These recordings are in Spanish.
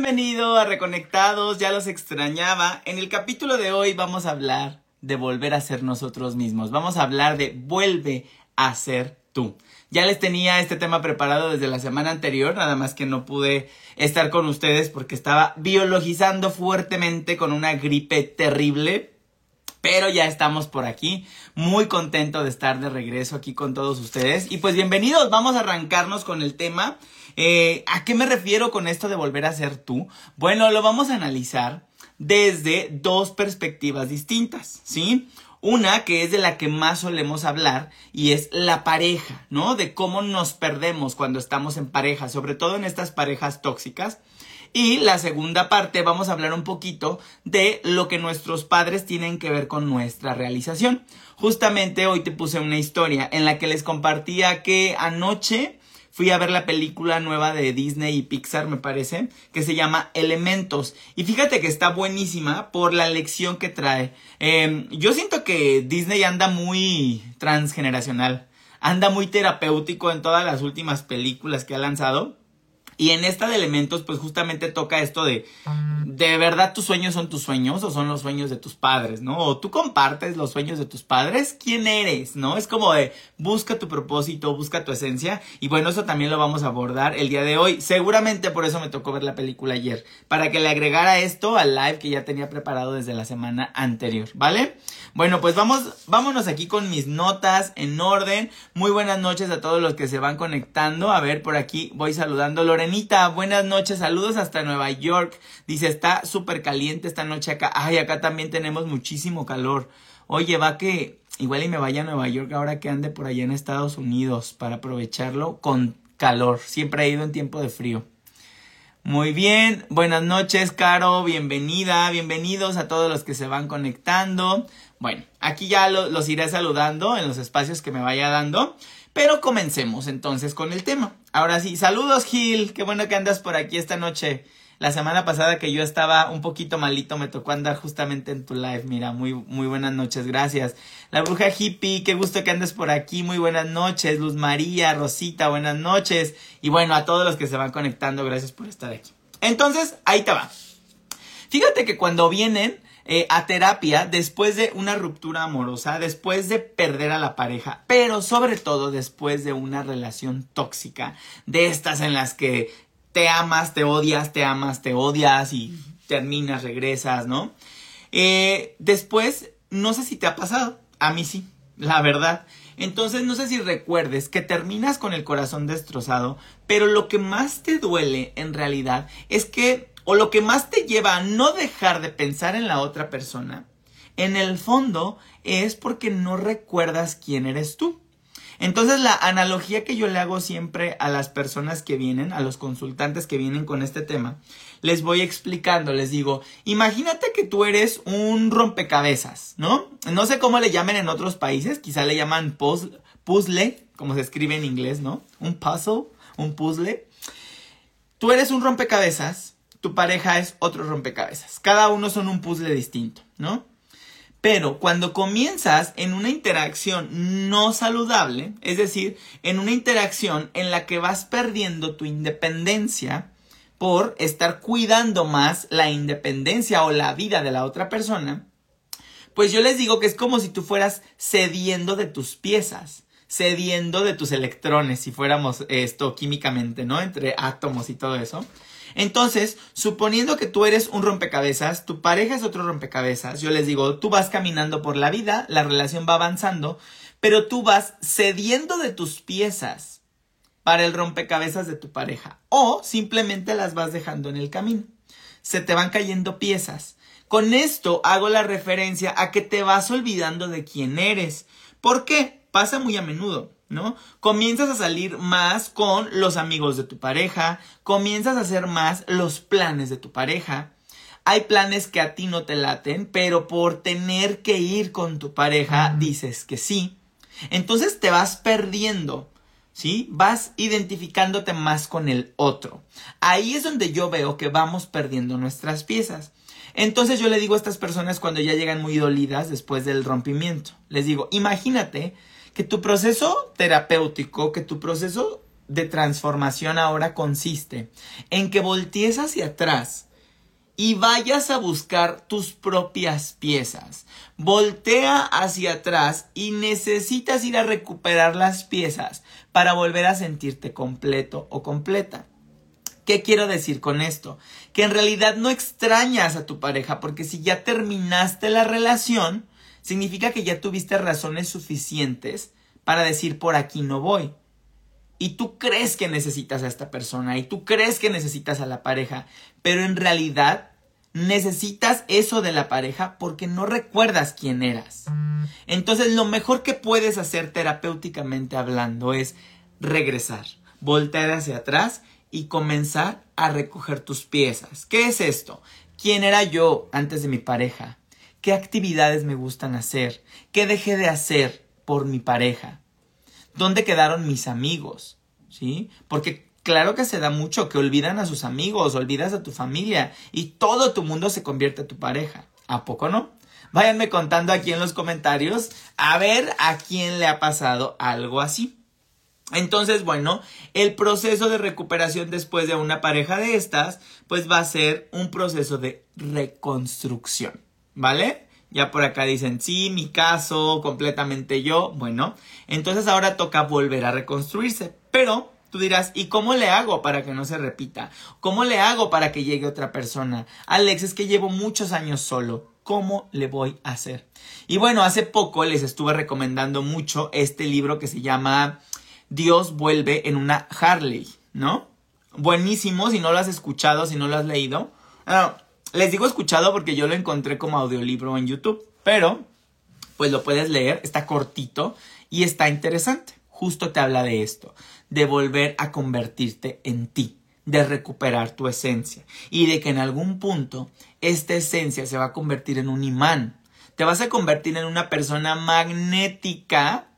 Bienvenido a Reconectados, ya los extrañaba. En el capítulo de hoy vamos a hablar de volver a ser nosotros mismos. Vamos a hablar de vuelve a ser tú. Ya les tenía este tema preparado desde la semana anterior, nada más que no pude estar con ustedes porque estaba biologizando fuertemente con una gripe terrible. Pero ya estamos por aquí, muy contento de estar de regreso aquí con todos ustedes. Y pues bienvenidos, vamos a arrancarnos con el tema. Eh, ¿A qué me refiero con esto de volver a ser tú? Bueno, lo vamos a analizar desde dos perspectivas distintas, ¿sí? Una que es de la que más solemos hablar y es la pareja, ¿no? De cómo nos perdemos cuando estamos en pareja, sobre todo en estas parejas tóxicas. Y la segunda parte vamos a hablar un poquito de lo que nuestros padres tienen que ver con nuestra realización. Justamente hoy te puse una historia en la que les compartía que anoche fui a ver la película nueva de Disney y Pixar, me parece, que se llama Elementos. Y fíjate que está buenísima por la lección que trae. Em, yo siento que Disney anda muy transgeneracional, anda muy terapéutico en todas las últimas películas que ha lanzado. Y en esta de elementos, pues justamente toca esto de, ¿de verdad tus sueños son tus sueños o son los sueños de tus padres, no? O tú compartes los sueños de tus padres, ¿quién eres, no? Es como de, busca tu propósito, busca tu esencia. Y bueno, eso también lo vamos a abordar el día de hoy. Seguramente por eso me tocó ver la película ayer, para que le agregara esto al live que ya tenía preparado desde la semana anterior, ¿vale? Bueno, pues vamos, vámonos aquí con mis notas en orden. Muy buenas noches a todos los que se van conectando. A ver, por aquí voy saludando. Buenas noches, saludos hasta Nueva York. Dice, está súper caliente esta noche acá. Ay, acá también tenemos muchísimo calor. Oye, va que igual y me vaya a Nueva York ahora que ande por allá en Estados Unidos para aprovecharlo con calor. Siempre he ido en tiempo de frío. Muy bien, buenas noches, Caro, bienvenida, bienvenidos a todos los que se van conectando. Bueno, aquí ya los iré saludando en los espacios que me vaya dando. Pero comencemos entonces con el tema. Ahora sí, saludos Gil, qué bueno que andas por aquí esta noche. La semana pasada que yo estaba un poquito malito me tocó andar justamente en tu live. Mira, muy, muy buenas noches, gracias. La bruja hippie, qué gusto que andes por aquí. Muy buenas noches. Luz María, Rosita, buenas noches. Y bueno, a todos los que se van conectando, gracias por estar aquí. Entonces, ahí te va. Fíjate que cuando vienen eh, a terapia después de una ruptura amorosa, después de perder a la pareja, pero sobre todo después de una relación tóxica, de estas en las que te amas, te odias, te amas, te odias y terminas, regresas, ¿no? Eh, después, no sé si te ha pasado, a mí sí, la verdad. Entonces, no sé si recuerdes que terminas con el corazón destrozado, pero lo que más te duele en realidad es que o lo que más te lleva a no dejar de pensar en la otra persona, en el fondo es porque no recuerdas quién eres tú. Entonces la analogía que yo le hago siempre a las personas que vienen, a los consultantes que vienen con este tema, les voy explicando, les digo, imagínate que tú eres un rompecabezas, ¿no? No sé cómo le llaman en otros países, quizá le llaman puzzle, como se escribe en inglés, ¿no? Un puzzle, un puzzle. Tú eres un rompecabezas tu pareja es otro rompecabezas. Cada uno son un puzzle distinto, ¿no? Pero cuando comienzas en una interacción no saludable, es decir, en una interacción en la que vas perdiendo tu independencia por estar cuidando más la independencia o la vida de la otra persona, pues yo les digo que es como si tú fueras cediendo de tus piezas, cediendo de tus electrones, si fuéramos esto químicamente, ¿no? Entre átomos y todo eso. Entonces, suponiendo que tú eres un rompecabezas, tu pareja es otro rompecabezas, yo les digo, tú vas caminando por la vida, la relación va avanzando, pero tú vas cediendo de tus piezas para el rompecabezas de tu pareja o simplemente las vas dejando en el camino. Se te van cayendo piezas. Con esto hago la referencia a que te vas olvidando de quién eres. ¿Por qué? Pasa muy a menudo. ¿No? Comienzas a salir más con los amigos de tu pareja, comienzas a hacer más los planes de tu pareja. Hay planes que a ti no te laten, pero por tener que ir con tu pareja dices que sí. Entonces te vas perdiendo, ¿sí? Vas identificándote más con el otro. Ahí es donde yo veo que vamos perdiendo nuestras piezas. Entonces yo le digo a estas personas cuando ya llegan muy dolidas después del rompimiento, les digo, imagínate que tu proceso terapéutico, que tu proceso de transformación ahora consiste en que voltees hacia atrás y vayas a buscar tus propias piezas. Voltea hacia atrás y necesitas ir a recuperar las piezas para volver a sentirte completo o completa. ¿Qué quiero decir con esto? Que en realidad no extrañas a tu pareja porque si ya terminaste la relación, significa que ya tuviste razones suficientes para decir por aquí no voy. Y tú crees que necesitas a esta persona y tú crees que necesitas a la pareja, pero en realidad necesitas eso de la pareja porque no recuerdas quién eras. Entonces lo mejor que puedes hacer terapéuticamente hablando es regresar, voltear hacia atrás y comenzar a recoger tus piezas. ¿Qué es esto? ¿Quién era yo antes de mi pareja? ¿Qué actividades me gustan hacer? ¿Qué dejé de hacer por mi pareja? ¿Dónde quedaron mis amigos? ¿Sí? Porque Claro que se da mucho, que olvidan a sus amigos, olvidas a tu familia y todo tu mundo se convierte en tu pareja. ¿A poco no? Váyanme contando aquí en los comentarios a ver a quién le ha pasado algo así. Entonces, bueno, el proceso de recuperación después de una pareja de estas, pues va a ser un proceso de reconstrucción, ¿vale? Ya por acá dicen, sí, mi caso, completamente yo. Bueno, entonces ahora toca volver a reconstruirse, pero Tú dirás, ¿y cómo le hago para que no se repita? ¿Cómo le hago para que llegue otra persona? Alex, es que llevo muchos años solo. ¿Cómo le voy a hacer? Y bueno, hace poco les estuve recomendando mucho este libro que se llama Dios vuelve en una Harley, ¿no? Buenísimo, si no lo has escuchado, si no lo has leído. Ah, les digo escuchado porque yo lo encontré como audiolibro en YouTube, pero pues lo puedes leer, está cortito y está interesante. Justo te habla de esto de volver a convertirte en ti, de recuperar tu esencia y de que en algún punto esta esencia se va a convertir en un imán. Te vas a convertir en una persona magnética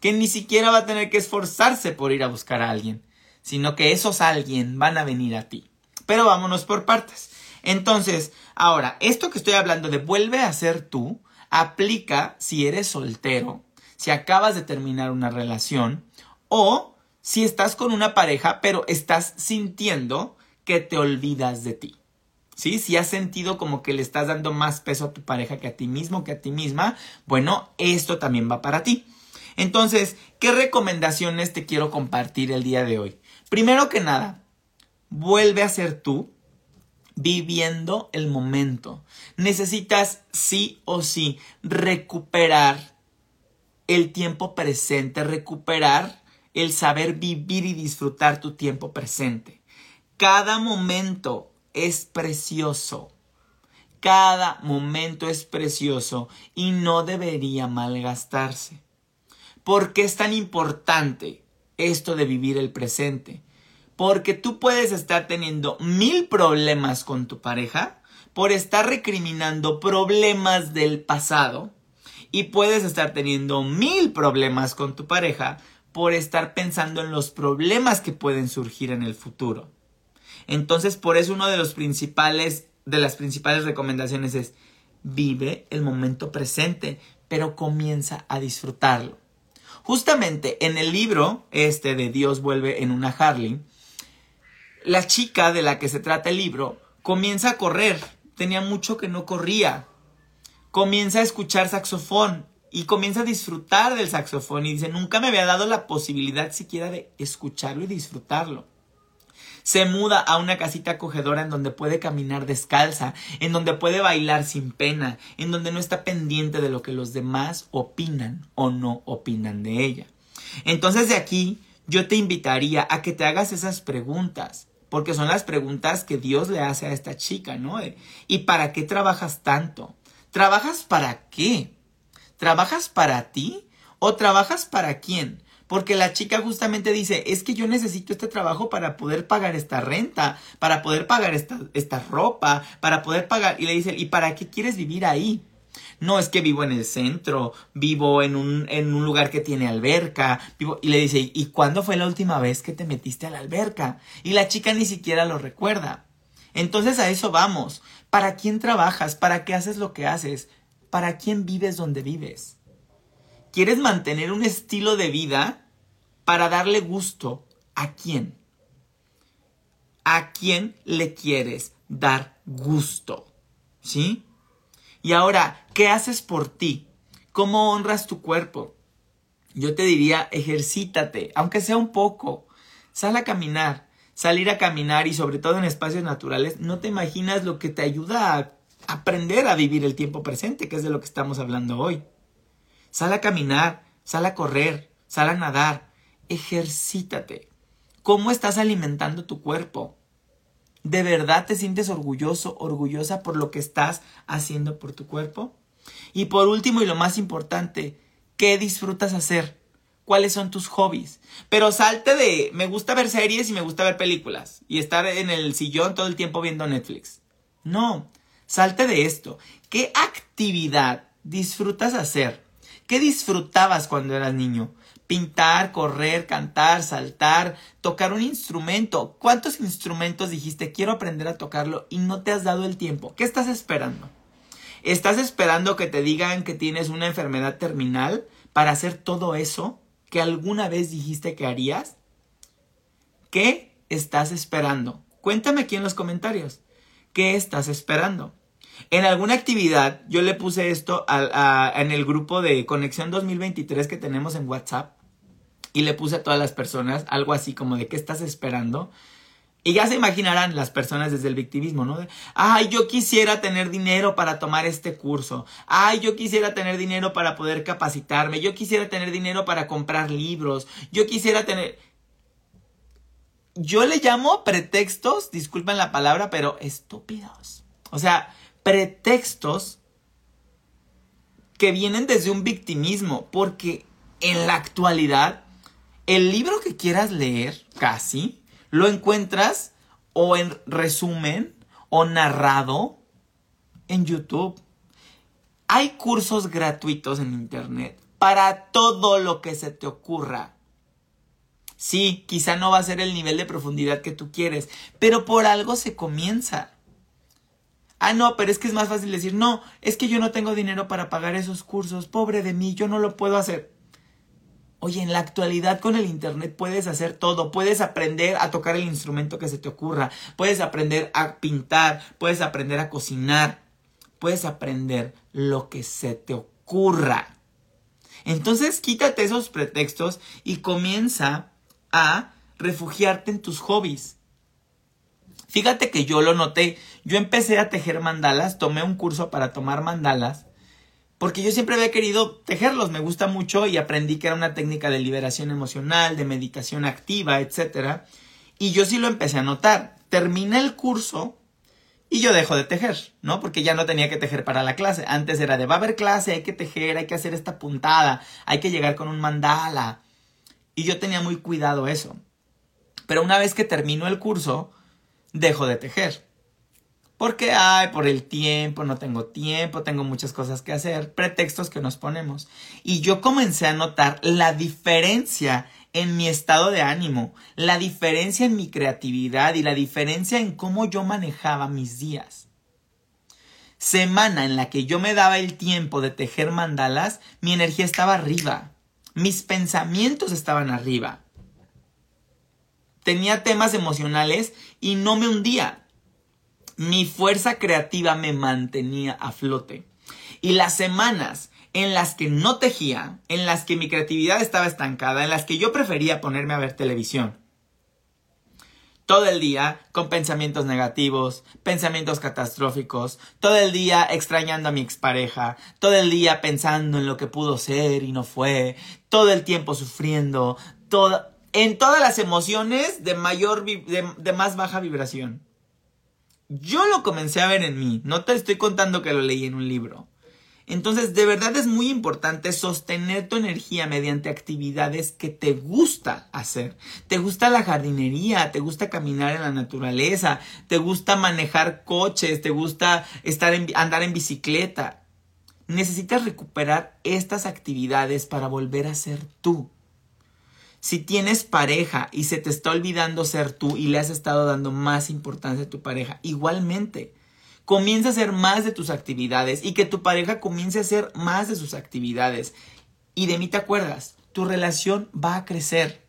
que ni siquiera va a tener que esforzarse por ir a buscar a alguien, sino que esos alguien van a venir a ti. Pero vámonos por partes. Entonces, ahora, esto que estoy hablando de vuelve a ser tú, aplica si eres soltero, si acabas de terminar una relación o si estás con una pareja, pero estás sintiendo que te olvidas de ti. ¿Sí? Si has sentido como que le estás dando más peso a tu pareja que a ti mismo, que a ti misma, bueno, esto también va para ti. Entonces, ¿qué recomendaciones te quiero compartir el día de hoy? Primero que nada, vuelve a ser tú viviendo el momento. Necesitas sí o sí recuperar el tiempo presente, recuperar el saber vivir y disfrutar tu tiempo presente. Cada momento es precioso. Cada momento es precioso y no debería malgastarse. ¿Por qué es tan importante esto de vivir el presente? Porque tú puedes estar teniendo mil problemas con tu pareja por estar recriminando problemas del pasado y puedes estar teniendo mil problemas con tu pareja por estar pensando en los problemas que pueden surgir en el futuro. Entonces, por eso uno de los principales de las principales recomendaciones es vive el momento presente, pero comienza a disfrutarlo. Justamente en el libro este de Dios vuelve en una Harley, la chica de la que se trata el libro comienza a correr, tenía mucho que no corría. Comienza a escuchar saxofón y comienza a disfrutar del saxofón y dice, nunca me había dado la posibilidad siquiera de escucharlo y disfrutarlo. Se muda a una casita acogedora en donde puede caminar descalza, en donde puede bailar sin pena, en donde no está pendiente de lo que los demás opinan o no opinan de ella. Entonces de aquí yo te invitaría a que te hagas esas preguntas, porque son las preguntas que Dios le hace a esta chica, ¿no? ¿Y para qué trabajas tanto? ¿Trabajas para qué? ¿Trabajas para ti o trabajas para quién? Porque la chica justamente dice, es que yo necesito este trabajo para poder pagar esta renta, para poder pagar esta, esta ropa, para poder pagar... Y le dice, ¿y para qué quieres vivir ahí? No, es que vivo en el centro, vivo en un, en un lugar que tiene alberca, vivo... Y le dice, ¿y cuándo fue la última vez que te metiste a la alberca? Y la chica ni siquiera lo recuerda. Entonces a eso vamos. ¿Para quién trabajas? ¿Para qué haces lo que haces? ¿Para quién vives donde vives? ¿Quieres mantener un estilo de vida para darle gusto ¿A quién? ¿A quién le quieres dar gusto? ¿Sí? Y ahora, ¿qué haces por ti? ¿Cómo honras tu cuerpo? Yo te diría, ejercítate, aunque sea un poco. Sal a caminar. Salir a caminar y sobre todo en espacios naturales, no te imaginas lo que te ayuda a aprender a vivir el tiempo presente, que es de lo que estamos hablando hoy. Sal a caminar, sal a correr, sal a nadar, ejercítate. ¿Cómo estás alimentando tu cuerpo? ¿De verdad te sientes orgulloso, orgullosa por lo que estás haciendo por tu cuerpo? Y por último y lo más importante, ¿qué disfrutas hacer? ¿Cuáles son tus hobbies? Pero salte de me gusta ver series y me gusta ver películas y estar en el sillón todo el tiempo viendo Netflix. No, salte de esto. ¿Qué actividad disfrutas hacer? ¿Qué disfrutabas cuando eras niño? Pintar, correr, cantar, saltar, tocar un instrumento. ¿Cuántos instrumentos dijiste quiero aprender a tocarlo y no te has dado el tiempo? ¿Qué estás esperando? ¿Estás esperando que te digan que tienes una enfermedad terminal para hacer todo eso que alguna vez dijiste que harías? ¿Qué estás esperando? Cuéntame aquí en los comentarios. ¿Qué estás esperando? En alguna actividad, yo le puse esto en el grupo de Conexión 2023 que tenemos en WhatsApp y le puse a todas las personas algo así como de qué estás esperando. Y ya se imaginarán las personas desde el victimismo, ¿no? Ay, yo quisiera tener dinero para tomar este curso. Ay, yo quisiera tener dinero para poder capacitarme. Yo quisiera tener dinero para comprar libros. Yo quisiera tener... Yo le llamo pretextos, disculpen la palabra, pero estúpidos. O sea, pretextos que vienen desde un victimismo, porque en la actualidad el libro que quieras leer, casi, lo encuentras o en resumen o narrado en YouTube. Hay cursos gratuitos en Internet para todo lo que se te ocurra. Sí, quizá no va a ser el nivel de profundidad que tú quieres, pero por algo se comienza. Ah, no, pero es que es más fácil decir, no, es que yo no tengo dinero para pagar esos cursos, pobre de mí, yo no lo puedo hacer. Oye, en la actualidad con el Internet puedes hacer todo. Puedes aprender a tocar el instrumento que se te ocurra. Puedes aprender a pintar. Puedes aprender a cocinar. Puedes aprender lo que se te ocurra. Entonces quítate esos pretextos y comienza a refugiarte en tus hobbies. Fíjate que yo lo noté. Yo empecé a tejer mandalas, tomé un curso para tomar mandalas porque yo siempre había querido tejerlos, me gusta mucho y aprendí que era una técnica de liberación emocional, de meditación activa, etc. Y yo sí lo empecé a notar. Terminé el curso y yo dejo de tejer, ¿no? Porque ya no tenía que tejer para la clase. Antes era de va a haber clase, hay que tejer, hay que hacer esta puntada, hay que llegar con un mandala. Y yo tenía muy cuidado eso. Pero una vez que termino el curso, dejo de tejer. Porque, ay, por el tiempo, no tengo tiempo, tengo muchas cosas que hacer, pretextos que nos ponemos. Y yo comencé a notar la diferencia en mi estado de ánimo, la diferencia en mi creatividad y la diferencia en cómo yo manejaba mis días. Semana en la que yo me daba el tiempo de tejer mandalas, mi energía estaba arriba, mis pensamientos estaban arriba. Tenía temas emocionales y no me hundía, mi fuerza creativa me mantenía a flote. Y las semanas en las que no tejía, en las que mi creatividad estaba estancada, en las que yo prefería ponerme a ver televisión. Todo el día con pensamientos negativos, pensamientos catastróficos, todo el día extrañando a mi expareja, todo el día pensando en lo que pudo ser y no fue, todo el tiempo sufriendo, en todas las emociones de mayor, de más baja vibración. Yo lo comencé a ver en mí, no te estoy contando que lo leí en un libro. Entonces, de verdad es muy importante sostener tu energía mediante actividades que te gusta hacer. Te gusta la jardinería, te gusta caminar en la naturaleza, te gusta manejar coches, te gusta estar en, andar en bicicleta. Necesitas recuperar estas actividades para volver a ser tú. Si tienes pareja y se te está olvidando ser tú y le has estado dando más importancia a tu pareja, igualmente, comienza a hacer más de tus actividades y que tu pareja comience a hacer más de sus actividades. Y de mí te acuerdas, tu relación va a crecer.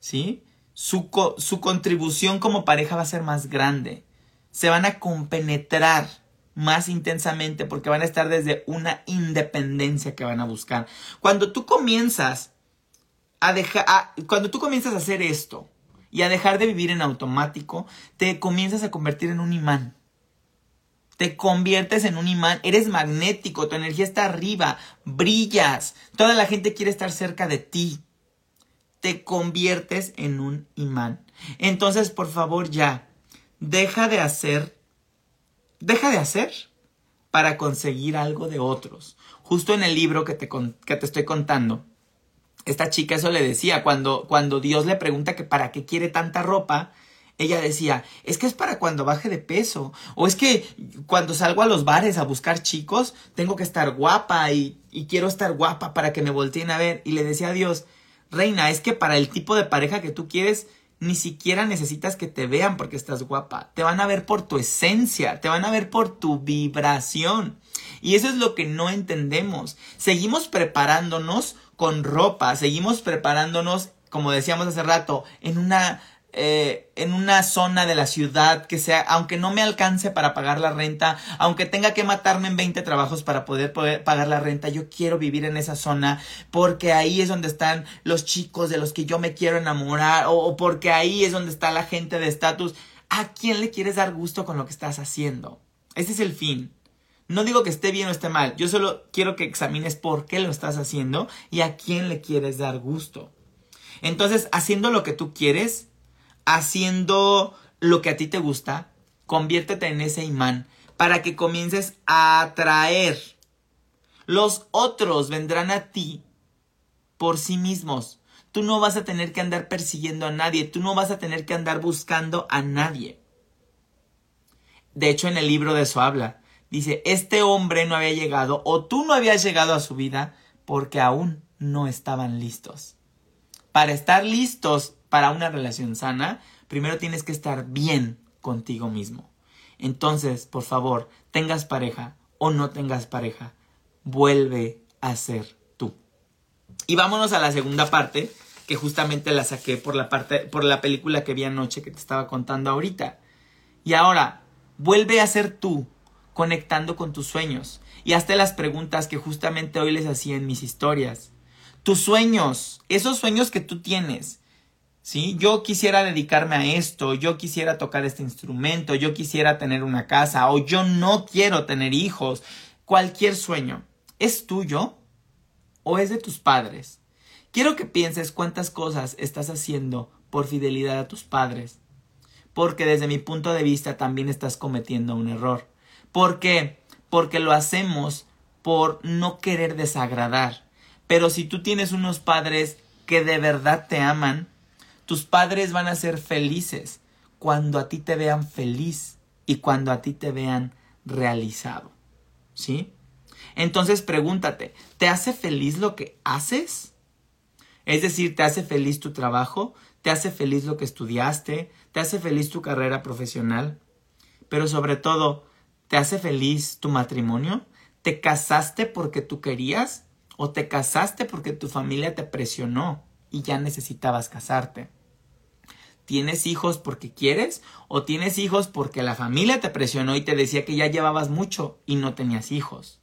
¿sí? Su, su contribución como pareja va a ser más grande. Se van a compenetrar más intensamente porque van a estar desde una independencia que van a buscar. Cuando tú comienzas a dejar, cuando tú comienzas a hacer esto y a dejar de vivir en automático, te comienzas a convertir en un imán. Te conviertes en un imán, eres magnético, tu energía está arriba, brillas, toda la gente quiere estar cerca de ti. Te conviertes en un imán. Entonces, por favor, ya, deja de hacer deja de hacer para conseguir algo de otros. Justo en el libro que te, que te estoy contando, esta chica eso le decía, cuando, cuando Dios le pregunta que para qué quiere tanta ropa, ella decía, es que es para cuando baje de peso, o es que cuando salgo a los bares a buscar chicos, tengo que estar guapa y, y quiero estar guapa para que me volteen a ver. Y le decía a Dios, reina, es que para el tipo de pareja que tú quieres, ni siquiera necesitas que te vean porque estás guapa. Te van a ver por tu esencia, te van a ver por tu vibración. Y eso es lo que no entendemos. Seguimos preparándonos con ropa, seguimos preparándonos, como decíamos hace rato, en una eh, en una zona de la ciudad que sea, aunque no me alcance para pagar la renta, aunque tenga que matarme en 20 trabajos para poder, pagar la renta, yo quiero vivir en esa zona porque ahí es donde están los chicos de los que yo me quiero enamorar o, o porque ahí es donde está la gente de estatus. ¿A quién le quieres dar gusto con lo que estás haciendo? Ese es el fin. No digo que esté bien o esté mal, yo solo quiero que examines por qué lo estás haciendo y a quién le quieres dar gusto. Entonces, haciendo lo que tú quieres, haciendo lo que a ti te gusta, conviértete en ese imán para que comiences a atraer. Los otros vendrán a ti por sí mismos. Tú no vas a tener que andar persiguiendo a nadie, tú no vas a tener que andar buscando a nadie. De hecho, en el libro de eso habla. Dice, este hombre no había llegado o tú no habías llegado a su vida porque aún no estaban listos. Para estar listos para una relación sana, primero tienes que estar bien contigo mismo. Entonces, por favor, tengas pareja o no tengas pareja, vuelve a ser tú. Y vámonos a la segunda parte, que justamente la saqué por la parte por la película que vi anoche que te estaba contando ahorita. Y ahora, vuelve a ser tú, conectando con tus sueños. Y hazte las preguntas que justamente hoy les hacía en mis historias. Tus sueños, esos sueños que tú tienes, ¿sí? Yo quisiera dedicarme a esto, yo quisiera tocar este instrumento, yo quisiera tener una casa o yo no quiero tener hijos. Cualquier sueño, ¿es tuyo o es de tus padres? Quiero que pienses cuántas cosas estás haciendo por fidelidad a tus padres, porque desde mi punto de vista también estás cometiendo un error. ¿Por qué? Porque lo hacemos por no querer desagradar. Pero si tú tienes unos padres que de verdad te aman, tus padres van a ser felices cuando a ti te vean feliz y cuando a ti te vean realizado. ¿Sí? Entonces pregúntate, ¿te hace feliz lo que haces? Es decir, ¿te hace feliz tu trabajo? ¿Te hace feliz lo que estudiaste? ¿Te hace feliz tu carrera profesional? Pero sobre todo, ¿te hace feliz tu matrimonio? ¿Te casaste porque tú querías? ¿O te casaste porque tu familia te presionó y ya necesitabas casarte? ¿Tienes hijos porque quieres o tienes hijos porque la familia te presionó y te decía que ya llevabas mucho y no tenías hijos?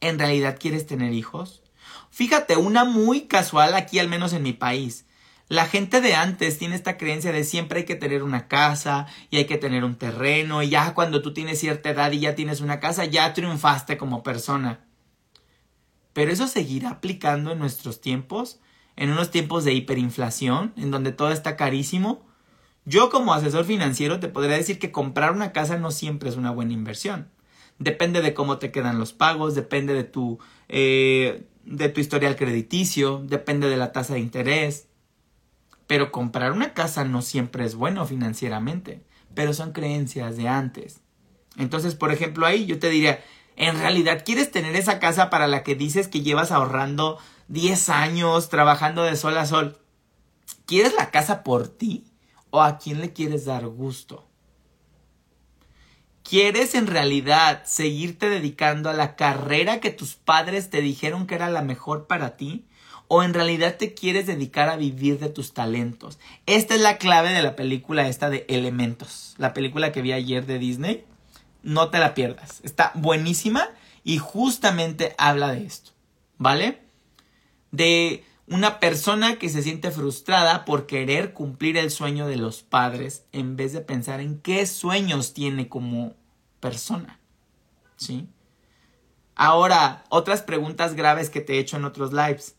¿En realidad quieres tener hijos? Fíjate, una muy casual aquí, al menos en mi país. La gente de antes tiene esta creencia de siempre hay que tener una casa y hay que tener un terreno y ya cuando tú tienes cierta edad y ya tienes una casa ya triunfaste como persona. Pero eso seguirá aplicando en nuestros tiempos en unos tiempos de hiperinflación, en donde todo está carísimo, yo como asesor financiero te podría decir que comprar una casa no siempre es una buena inversión. Depende de cómo te quedan los pagos, depende de tu, eh, de tu historial crediticio, depende de la tasa de interés. Pero comprar una casa no siempre es bueno financieramente, pero son creencias de antes. Entonces, por ejemplo, ahí yo te diría, ¿en realidad quieres tener esa casa para la que dices que llevas ahorrando 10 años trabajando de sol a sol. ¿Quieres la casa por ti o a quién le quieres dar gusto? ¿Quieres en realidad seguirte dedicando a la carrera que tus padres te dijeron que era la mejor para ti? ¿O en realidad te quieres dedicar a vivir de tus talentos? Esta es la clave de la película esta de Elementos, la película que vi ayer de Disney. No te la pierdas, está buenísima y justamente habla de esto, ¿vale? De una persona que se siente frustrada por querer cumplir el sueño de los padres en vez de pensar en qué sueños tiene como persona. ¿Sí? Ahora, otras preguntas graves que te he hecho en otros lives.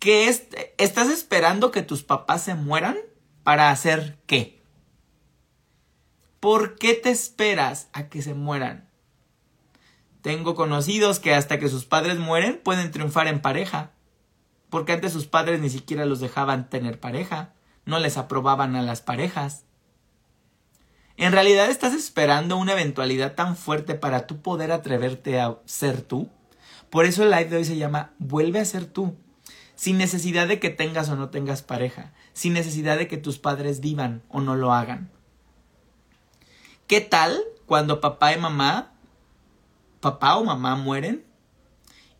¿Qué es, ¿Estás esperando que tus papás se mueran para hacer qué? ¿Por qué te esperas a que se mueran? Tengo conocidos que hasta que sus padres mueren pueden triunfar en pareja. Porque antes sus padres ni siquiera los dejaban tener pareja. No les aprobaban a las parejas. ¿En realidad estás esperando una eventualidad tan fuerte para tú poder atreverte a ser tú? Por eso el live de hoy se llama Vuelve a ser tú. Sin necesidad de que tengas o no tengas pareja. Sin necesidad de que tus padres vivan o no lo hagan. ¿Qué tal cuando papá y mamá, papá o mamá mueren?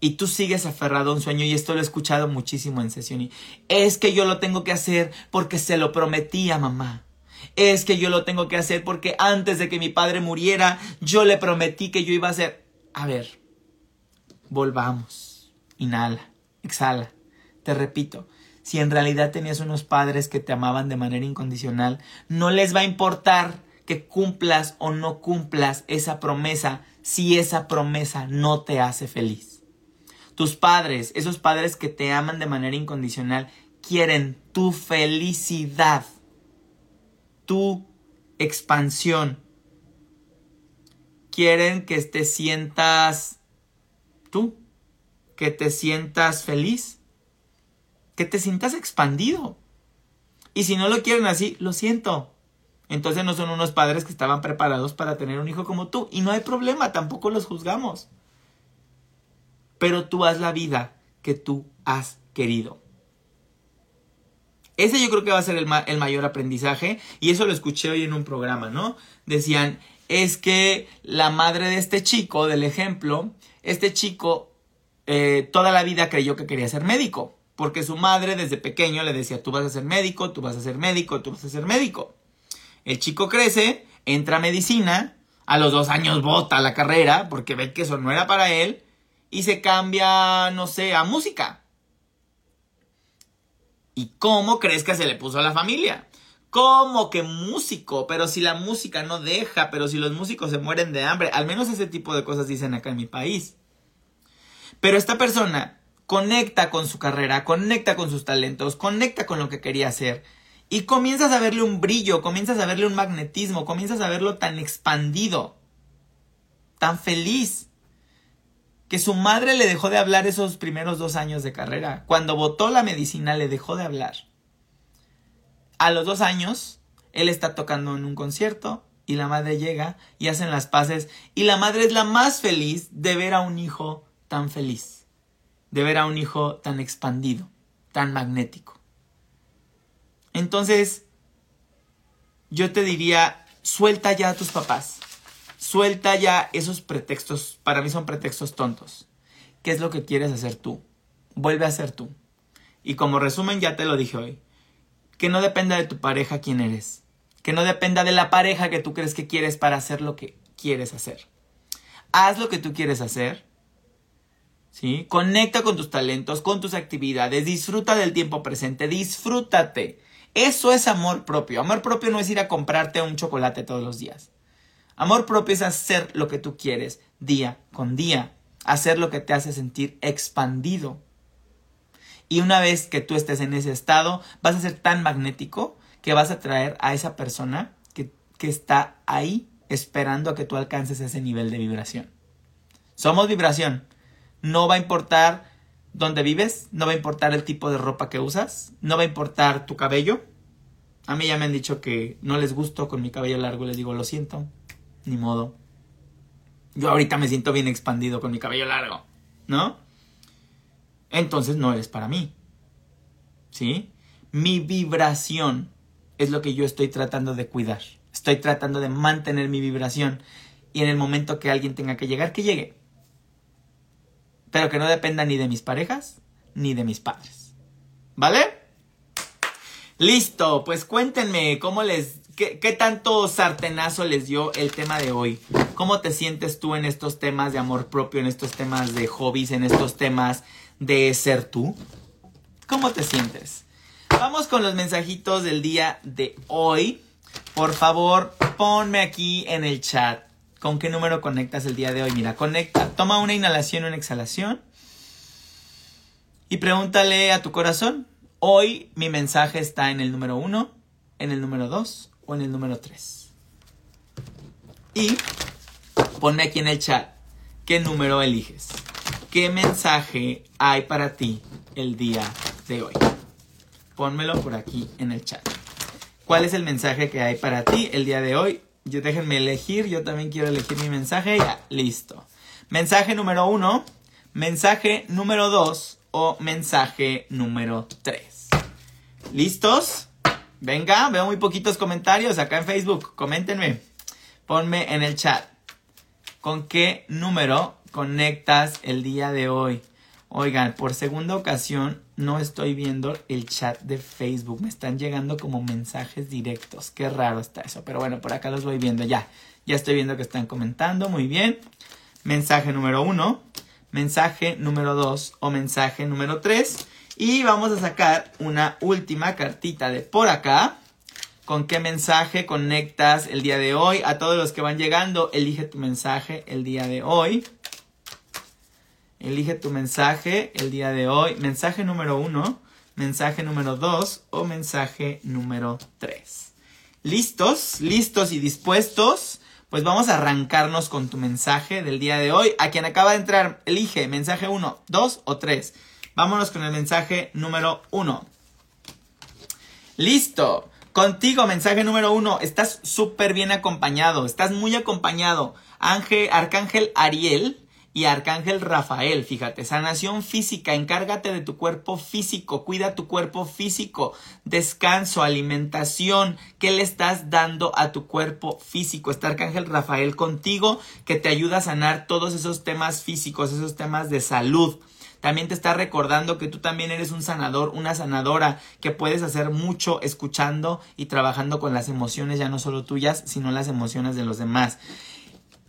Y tú sigues aferrado a un sueño y esto lo he escuchado muchísimo en sesión y es que yo lo tengo que hacer porque se lo prometí a mamá es que yo lo tengo que hacer porque antes de que mi padre muriera, yo le prometí que yo iba a hacer. A ver, volvamos. Inhala, exhala. Te repito, si en realidad tenías unos padres que te amaban de manera incondicional, no les va a importar que cumplas o no cumplas esa promesa si esa promesa no te hace feliz. Tus padres, esos padres que te aman de manera incondicional, quieren tu felicidad tu expansión. Quieren que te sientas tú, que te sientas feliz, que te sientas expandido. Y si no lo quieren así, lo siento. Entonces no son unos padres que estaban preparados para tener un hijo como tú. Y no hay problema, tampoco los juzgamos. Pero tú haz la vida que tú has querido. Ese yo creo que va a ser el, mayor aprendizaje y eso lo escuché hoy en un programa, ¿no? Decían, es que la madre de este chico, del ejemplo, este chico eh, toda la vida creyó que quería ser médico, porque su madre desde pequeño le decía, tú vas a ser médico, tú vas a ser médico, tú vas a ser médico. El chico crece, entra a medicina, a los dos años vota la carrera, porque ve que eso no era para él, y se cambia, no sé, a música. ¿Y cómo crees que se le puso a la familia? ¿Cómo que músico? Pero si la música no deja, pero si los músicos se mueren de hambre, al menos ese tipo de cosas dicen acá en mi país. Pero esta persona conecta con su carrera, conecta con sus talentos, conecta con lo que quería hacer. Y comienzas a verle un brillo, comienzas a verle un magnetismo, comienzas a verlo tan expandido, tan feliz que su madre le dejó de hablar esos primeros dos años de carrera. Cuando votó la medicina le dejó de hablar. A los dos años, él está tocando en un concierto y la madre llega y hacen las paces y la madre es la más feliz de ver a un hijo tan feliz, de ver a un hijo tan expandido, tan magnético. Entonces, yo te diría, suelta ya a tus papás. Suelta ya esos pretextos, para mí son pretextos tontos. ¿Qué es lo que quieres hacer tú? Vuelve a ser tú. Y como resumen ya te lo dije hoy. Que no dependa de tu pareja quién eres. Que no dependa de la pareja que tú crees que quieres para hacer lo que quieres hacer. Haz lo que tú quieres hacer. ¿Sí? Conecta con tus talentos, con tus actividades, disfruta del tiempo presente, disfrútate. Eso es amor propio. Amor propio no es ir a comprarte un chocolate todos los días. Amor propio es hacer lo que tú quieres día con día, hacer lo que te hace sentir expandido. Y una vez que tú estés en ese estado, vas a ser tan magnético que vas a traer a esa persona que, que está ahí esperando a que tú alcances ese nivel de vibración. Somos vibración. No va a importar dónde vives, no va a importar el tipo de ropa que usas, no va a importar tu cabello. A mí ya me han dicho que no les gusto con mi cabello largo, les digo, lo siento, ni modo. Yo ahorita me siento bien expandido con mi cabello largo, ¿no? Entonces no eres para mí. ¿Sí? Mi vibración es lo que yo estoy tratando de cuidar. Estoy tratando de mantener mi vibración. Y en el momento que alguien tenga que llegar, que llegue. Pero que no dependa ni de mis parejas, ni de mis padres. ¿Vale? Listo, pues cuéntenme cómo les, qué, qué, tanto sartenazo les dio el tema de hoy. ¿Cómo te sientes tú en estos temas de amor propio, en estos temas de hobbies, en estos temas de ser tú? ¿Cómo te sientes? Vamos con los mensajitos del día de hoy. Por favor, ponme aquí en el chat con qué número conectas el día de hoy. Mira, conecta, toma una inhalación una exhalación y pregúntale a tu corazón. Hoy mi mensaje está en el número 1, en el número 2 o en el número 3. Y ponme aquí en el chat qué número eliges. ¿Qué mensaje hay para ti el día de hoy? Pónmelo por aquí en el chat. ¿Cuál es el mensaje que hay para ti el día de hoy? Yo déjenme elegir, yo también quiero elegir mi mensaje. Ya, listo. Mensaje número uno, mensaje número dos o mensaje número tres. ¿Listos? Venga, veo muy poquitos comentarios acá en Facebook. Coméntenme. Ponme en el chat. ¿Con qué número conectas el día de hoy? Oigan, por segunda ocasión no estoy viendo el chat de Facebook. Me están llegando como mensajes directos. Qué raro está eso. Pero bueno, por acá los voy viendo ya. Ya estoy viendo que están comentando. Muy bien. Mensaje número uno. Mensaje número dos o mensaje número tres. Y vamos a sacar una última cartita de por acá. ¿Con qué mensaje conectas el día de hoy? A todos los que van llegando, elige tu mensaje el día de hoy. Elige tu mensaje el día de hoy. Mensaje número uno, mensaje número dos o mensaje número tres. ¿Listos? ¿Listos y dispuestos? Pues vamos a arrancarnos con tu mensaje del día de hoy. A quien acaba de entrar, elige mensaje uno, dos o tres. Vámonos con el mensaje número uno. Listo. Contigo, mensaje número uno. Estás súper bien acompañado. Estás muy acompañado. Ángel, Arcángel Ariel y Arcángel Rafael, fíjate, sanación física, encárgate de tu cuerpo físico, cuida tu cuerpo físico, descanso, alimentación, ¿qué le estás dando a tu cuerpo físico? Está Arcángel Rafael contigo que te ayuda a sanar todos esos temas físicos, esos temas de salud. También te está recordando que tú también eres un sanador, una sanadora, que puedes hacer mucho escuchando y trabajando con las emociones, ya no solo tuyas, sino las emociones de los demás.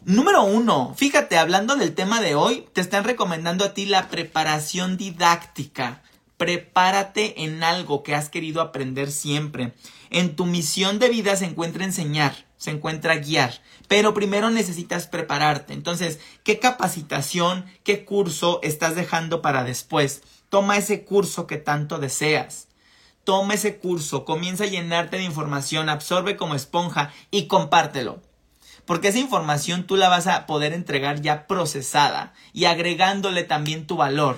Número uno, fíjate, hablando del tema de hoy, te están recomendando a ti la preparación didáctica. Prepárate en algo que has querido aprender siempre. En tu misión de vida se encuentra enseñar, se encuentra guiar, pero primero necesitas prepararte. Entonces, ¿qué capacitación, qué curso estás dejando para después? Toma ese curso que tanto deseas. Toma ese curso, comienza a llenarte de información, absorbe como esponja y compártelo. Porque esa información tú la vas a poder entregar ya procesada y agregándole también tu valor.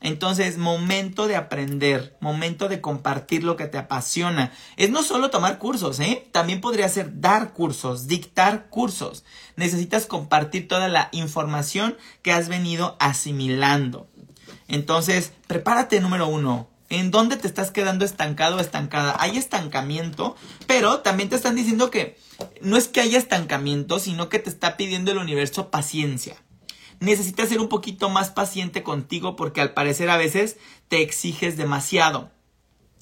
Entonces, momento de aprender, momento de compartir lo que te apasiona. Es no solo tomar cursos, ¿eh? También podría ser dar cursos, dictar cursos. Necesitas compartir toda la información que has venido asimilando. Entonces, prepárate número uno. ¿En dónde te estás quedando estancado o estancada? Hay estancamiento, pero también te están diciendo que no es que haya estancamiento, sino que te está pidiendo el universo paciencia. Necesitas ser un poquito más paciente contigo porque al parecer a veces te exiges demasiado.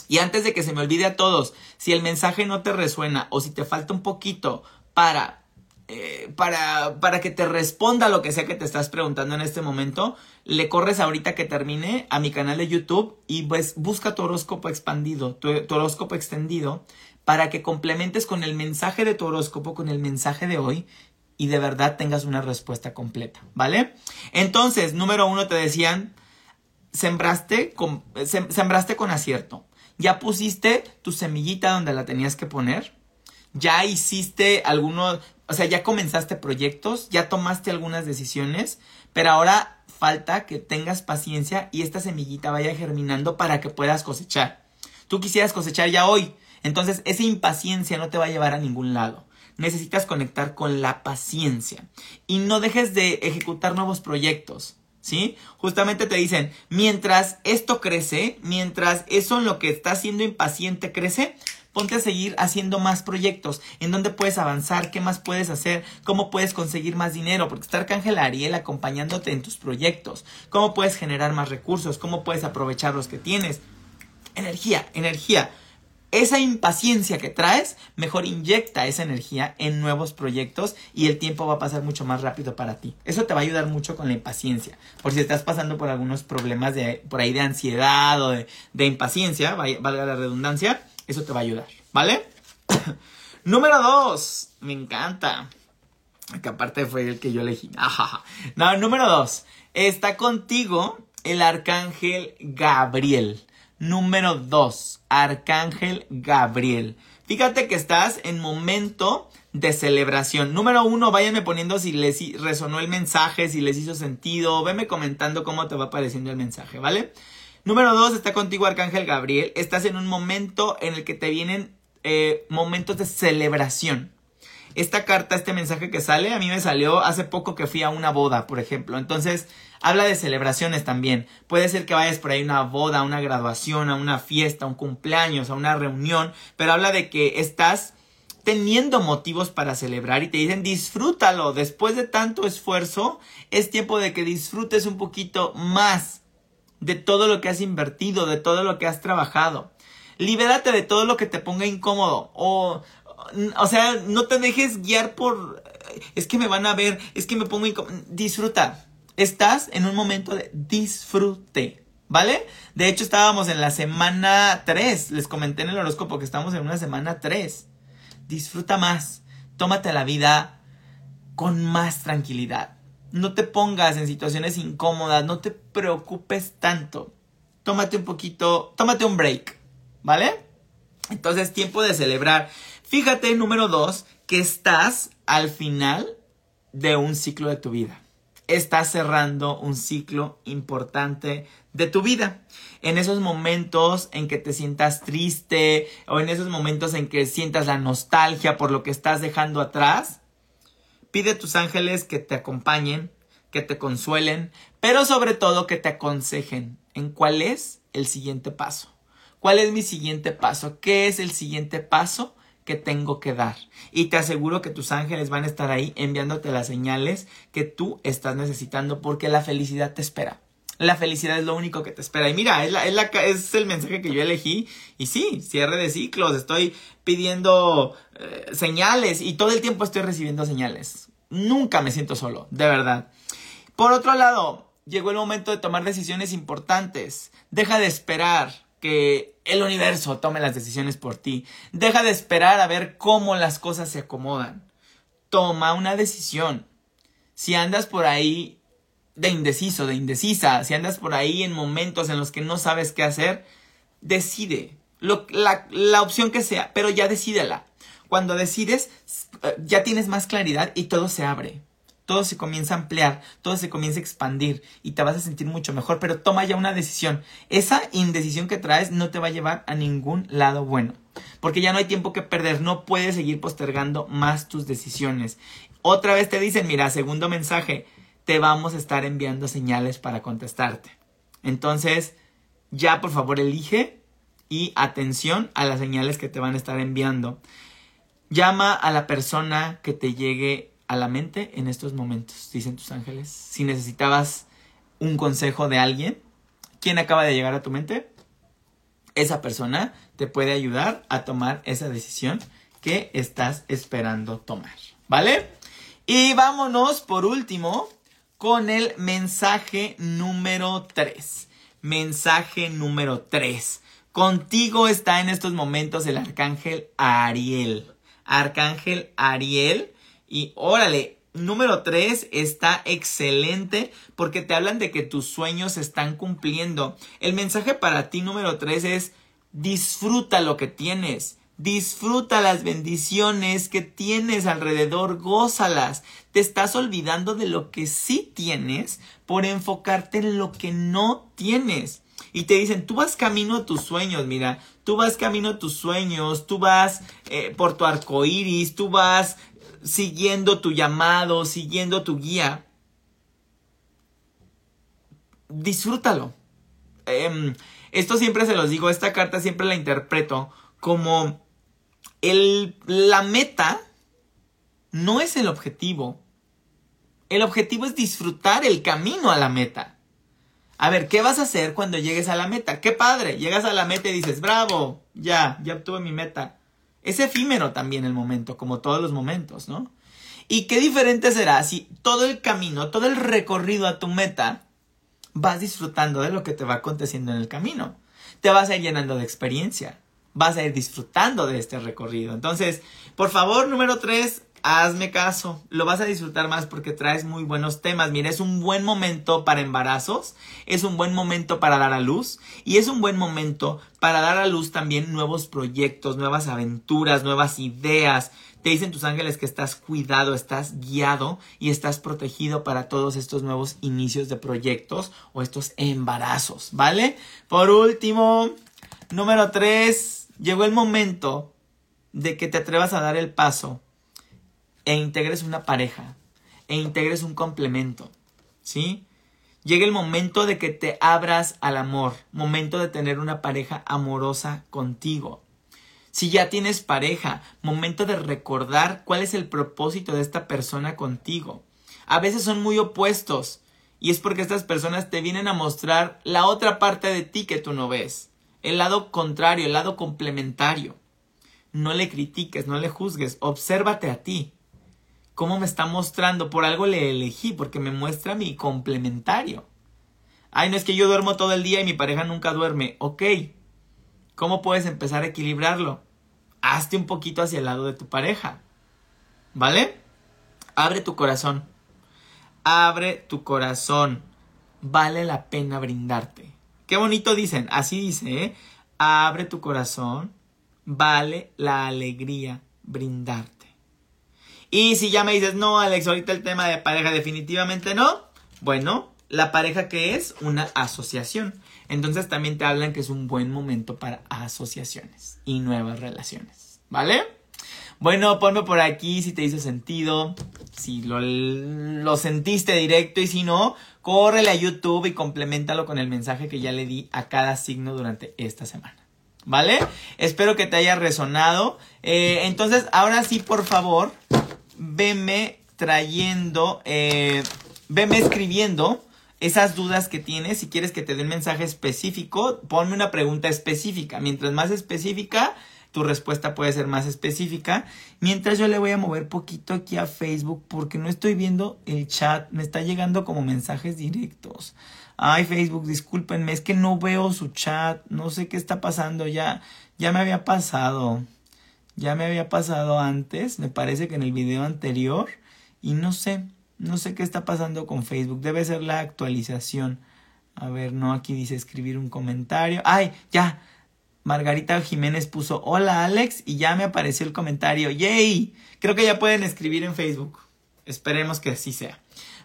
Y antes de que se me olvide a todos, si el mensaje no te resuena o si te falta un poquito para, eh, para, para que te responda lo que sea que te estás preguntando en este momento, le corres ahorita que termine a mi canal de YouTube y pues busca tu horóscopo expandido, tu horóscopo extendido para que complementes con el mensaje de tu horóscopo, con el mensaje de hoy y de verdad tengas una respuesta completa, ¿vale? Entonces, número uno te decían, sembraste con, sembraste con acierto. Ya pusiste tu semillita donde la tenías que poner. Ya hiciste algunos, o sea, ya comenzaste proyectos, ya tomaste algunas decisiones, pero ahora falta que tengas paciencia y esta semillita vaya germinando para que puedas cosechar. Tú quisieras cosechar ya hoy, entonces, esa impaciencia no te va a llevar a ningún lado. Necesitas conectar con la paciencia y no dejes de ejecutar nuevos proyectos. ¿Sí? Justamente te dicen, mientras esto crece, mientras eso en lo que estás siendo impaciente crece, ponte a seguir haciendo más proyectos, en dónde puedes avanzar, qué más puedes hacer, cómo puedes conseguir más dinero, porque está Arcángel Ariel acompañándote en tus proyectos, cómo puedes generar más recursos, cómo puedes aprovechar los que tienes. Energía, energía esa impaciencia que traes, mejor inyecta esa energía en nuevos proyectos y el tiempo va a pasar mucho más rápido para ti. Eso te va a ayudar mucho con la impaciencia. Por si estás pasando por algunos problemas de, por ahí de ansiedad o de, impaciencia, valga la redundancia, eso te va a ayudar, ¿vale? Número dos, me encanta. Que aparte fue el que yo elegí. No, número dos, está contigo el arcángel Gabriel. Número 2. Arcángel Gabriel. Fíjate que estás en momento de celebración. Número uno, váyanme poniendo si les resonó el mensaje, si les hizo sentido. Veme comentando cómo te va apareciendo el mensaje, ¿vale? Número dos, está contigo Arcángel Gabriel. Estás en un momento en el que te vienen eh, momentos de celebración esta carta, este mensaje que sale, a mí me salió hace poco que fui a una boda, por ejemplo. Entonces, habla de celebraciones también. Puede ser que vayas por ahí a una boda, a una graduación, a una fiesta, a un cumpleaños, a una reunión, pero habla de que estás teniendo motivos para celebrar y te dicen disfrútalo. Después de tanto esfuerzo, es tiempo de que disfrutes un poquito más de todo lo que has invertido, de todo lo que has trabajado. Libérate de todo lo que te ponga incómodo o, o sea, no te dejes guiar por, es que me van a ver, es que me pongo Disfruta. Estás en un momento de disfrute. ¿Vale? De hecho, estábamos en la semana 3. Les comenté en el horóscopo que estamos en una semana 3. Disfruta más. Tómate la vida con más tranquilidad. No te pongas en situaciones incómodas. No te preocupes tanto. Tómate un poquito. Tómate un break. ¿Vale? Entonces, tiempo de celebrar. Fíjate, número dos, que estás al final de un ciclo de tu vida. Estás cerrando un ciclo importante de tu vida. En esos momentos en que te sientas triste o en esos momentos en que sientas la nostalgia por lo que estás dejando atrás, pide a tus ángeles que te acompañen, que te consuelen, pero sobre todo que te aconsejen en cuál es el siguiente paso. ¿Cuál es mi siguiente paso? ¿Qué es el siguiente paso? que tengo que dar. Y te aseguro que tus ángeles van a estar ahí enviándote las señales que tú estás necesitando porque la felicidad te espera. La felicidad es lo único que te espera. Y mira, es, la, es, la, es el mensaje que yo elegí. Y sí, cierre de ciclos. Estoy pidiendo eh, señales y todo el tiempo estoy recibiendo señales. Nunca me siento solo, de verdad. Por otro lado, llegó el momento de tomar decisiones importantes. Deja de esperar que el universo tome las decisiones por ti. Deja de esperar a ver cómo las cosas se acomodan. Toma una decisión. Si andas por ahí de indeciso, de indecisa, si andas por ahí en momentos en los que no sabes qué hacer, decide la, la opción que sea, pero ya decídela. Cuando decides, ya tienes más claridad y todo se abre todo se comienza a ampliar, todo se comienza a expandir y te vas a sentir mucho mejor, pero toma ya una decisión. Esa indecisión que traes no te va a llevar a ningún lado bueno, porque ya no hay tiempo que perder, no puedes seguir postergando más tus decisiones. Otra vez te dicen, mira, segundo mensaje, te vamos a estar enviando señales para contestarte. Entonces, ya por favor elige y atención a las señales que te van a estar enviando. Llama a la persona que te llegue a la mente en estos momentos, dicen tus ángeles. Si necesitabas un consejo de alguien, ¿quién acaba de llegar a tu mente? Esa persona te puede ayudar a tomar esa decisión que estás esperando tomar, ¿vale? Y vámonos por último con el mensaje número 3. Mensaje número 3. Contigo está en estos momentos el arcángel Ariel. Arcángel Ariel y órale, número 3 está excelente porque te hablan de que tus sueños se están cumpliendo. El mensaje para ti número 3 es disfruta lo que tienes. Disfruta las bendiciones que tienes alrededor, gózalas. Te estás olvidando de lo que sí tienes por enfocarte en lo que no tienes. Y te dicen, tú vas camino a tus sueños, mira, tú vas camino a tus sueños, tú vas eh, por tu arco iris, tú vas siguiendo tu llamado, siguiendo tu guía, disfrútalo. Em, esto siempre se los digo, esta carta siempre la interpreto como el, la meta no es el objetivo. El objetivo es disfrutar el camino a la meta. A ver, ¿qué vas a hacer cuando llegues a la meta? ¡Qué padre! Llegas a la meta y dices, bravo, ya, ya obtuve mi meta. Es efímero también el momento, como todos los momentos, ¿no? Y qué diferente será si todo el camino, todo el recorrido a tu meta, vas disfrutando de lo que te va aconteciendo en el camino. Te vas a ir llenando de experiencia. Vas a ir disfrutando de este recorrido. Entonces, por favor, número tres, hazme caso, lo vas a disfrutar más porque traes muy buenos temas. Mira, es un buen momento para embarazos, es un buen momento para dar a luz y es un buen momento para dar a luz también nuevos proyectos, nuevas aventuras, nuevas ideas. Te dicen tus ángeles que estás cuidado, estás guiado y estás protegido para todos estos nuevos inicios de proyectos o estos embarazos, ¿vale? Por último, número tres, llegó el momento de que te atrevas a dar el paso e integres una pareja, e integres un complemento, ¿sí? Llega el momento de que te abras al amor, momento de tener una pareja amorosa contigo. Si ya tienes pareja, momento de recordar cuál es el propósito de esta persona contigo. A veces son muy opuestos y es porque estas personas te vienen a mostrar la otra parte de ti que tú no ves, el lado contrario, el lado complementario. No le critiques, no le juzgues, obsérvate a ti cómo me está mostrando. Por algo le elegí, porque me muestra mi complementario. Ay, no es que yo duermo todo el día y mi pareja nunca duerme. Ok. ¿Cómo puedes empezar a equilibrarlo? Hazte un poquito hacia el lado de tu pareja. ¿Vale? Abre tu corazón. Abre tu corazón. Vale la pena brindarte. Qué bonito dicen. Así dice, ¿eh? Abre tu corazón. Vale la alegría brindarte. Y si ya me dices, no, Alex, ahorita el tema de pareja definitivamente no, bueno, la pareja que es una asociación. Entonces también te hablan que es un buen momento para asociaciones y nuevas relaciones. ¿Vale? Bueno, ponme por aquí si te hizo sentido, si lo, lo sentiste directo y si no, córrele a YouTube y complementalo con el mensaje que ya le di a cada signo durante esta semana. ¿Vale? Espero que te haya resonado. Eh, entonces, ahora sí, por favor, veme trayendo, eh, veme escribiendo esas dudas que tienes. Si quieres que te dé un mensaje específico, ponme una pregunta específica. Mientras más específica, tu respuesta puede ser más específica. Mientras yo le voy a mover poquito aquí a Facebook porque no estoy viendo el chat. Me está llegando como mensajes directos. Ay, Facebook, discúlpenme, es que no veo su chat. No sé qué está pasando ya. Ya me había pasado. Ya me había pasado antes, me parece que en el video anterior. Y no sé, no sé qué está pasando con Facebook. Debe ser la actualización. A ver, no, aquí dice escribir un comentario. ¡Ay! Ya. Margarita Jiménez puso hola Alex y ya me apareció el comentario. ¡Yay! Creo que ya pueden escribir en Facebook. Esperemos que así sea.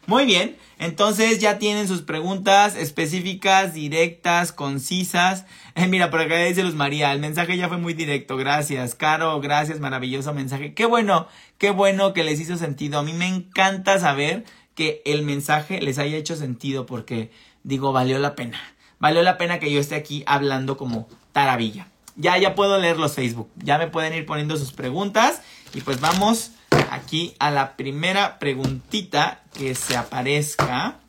Muy bien, entonces ya tienen sus preguntas específicas, directas, concisas. Mira, por acá dice Luz María, el mensaje ya fue muy directo, gracias. Caro, gracias, maravilloso mensaje. Qué bueno, qué bueno que les hizo sentido. A mí me encanta saber que el mensaje les haya hecho sentido porque digo, valió la pena. Valió la pena que yo esté aquí hablando como taravilla. Ya, ya puedo leer los Facebook. Ya me pueden ir poniendo sus preguntas y pues vamos aquí a la primera preguntita que se aparezca.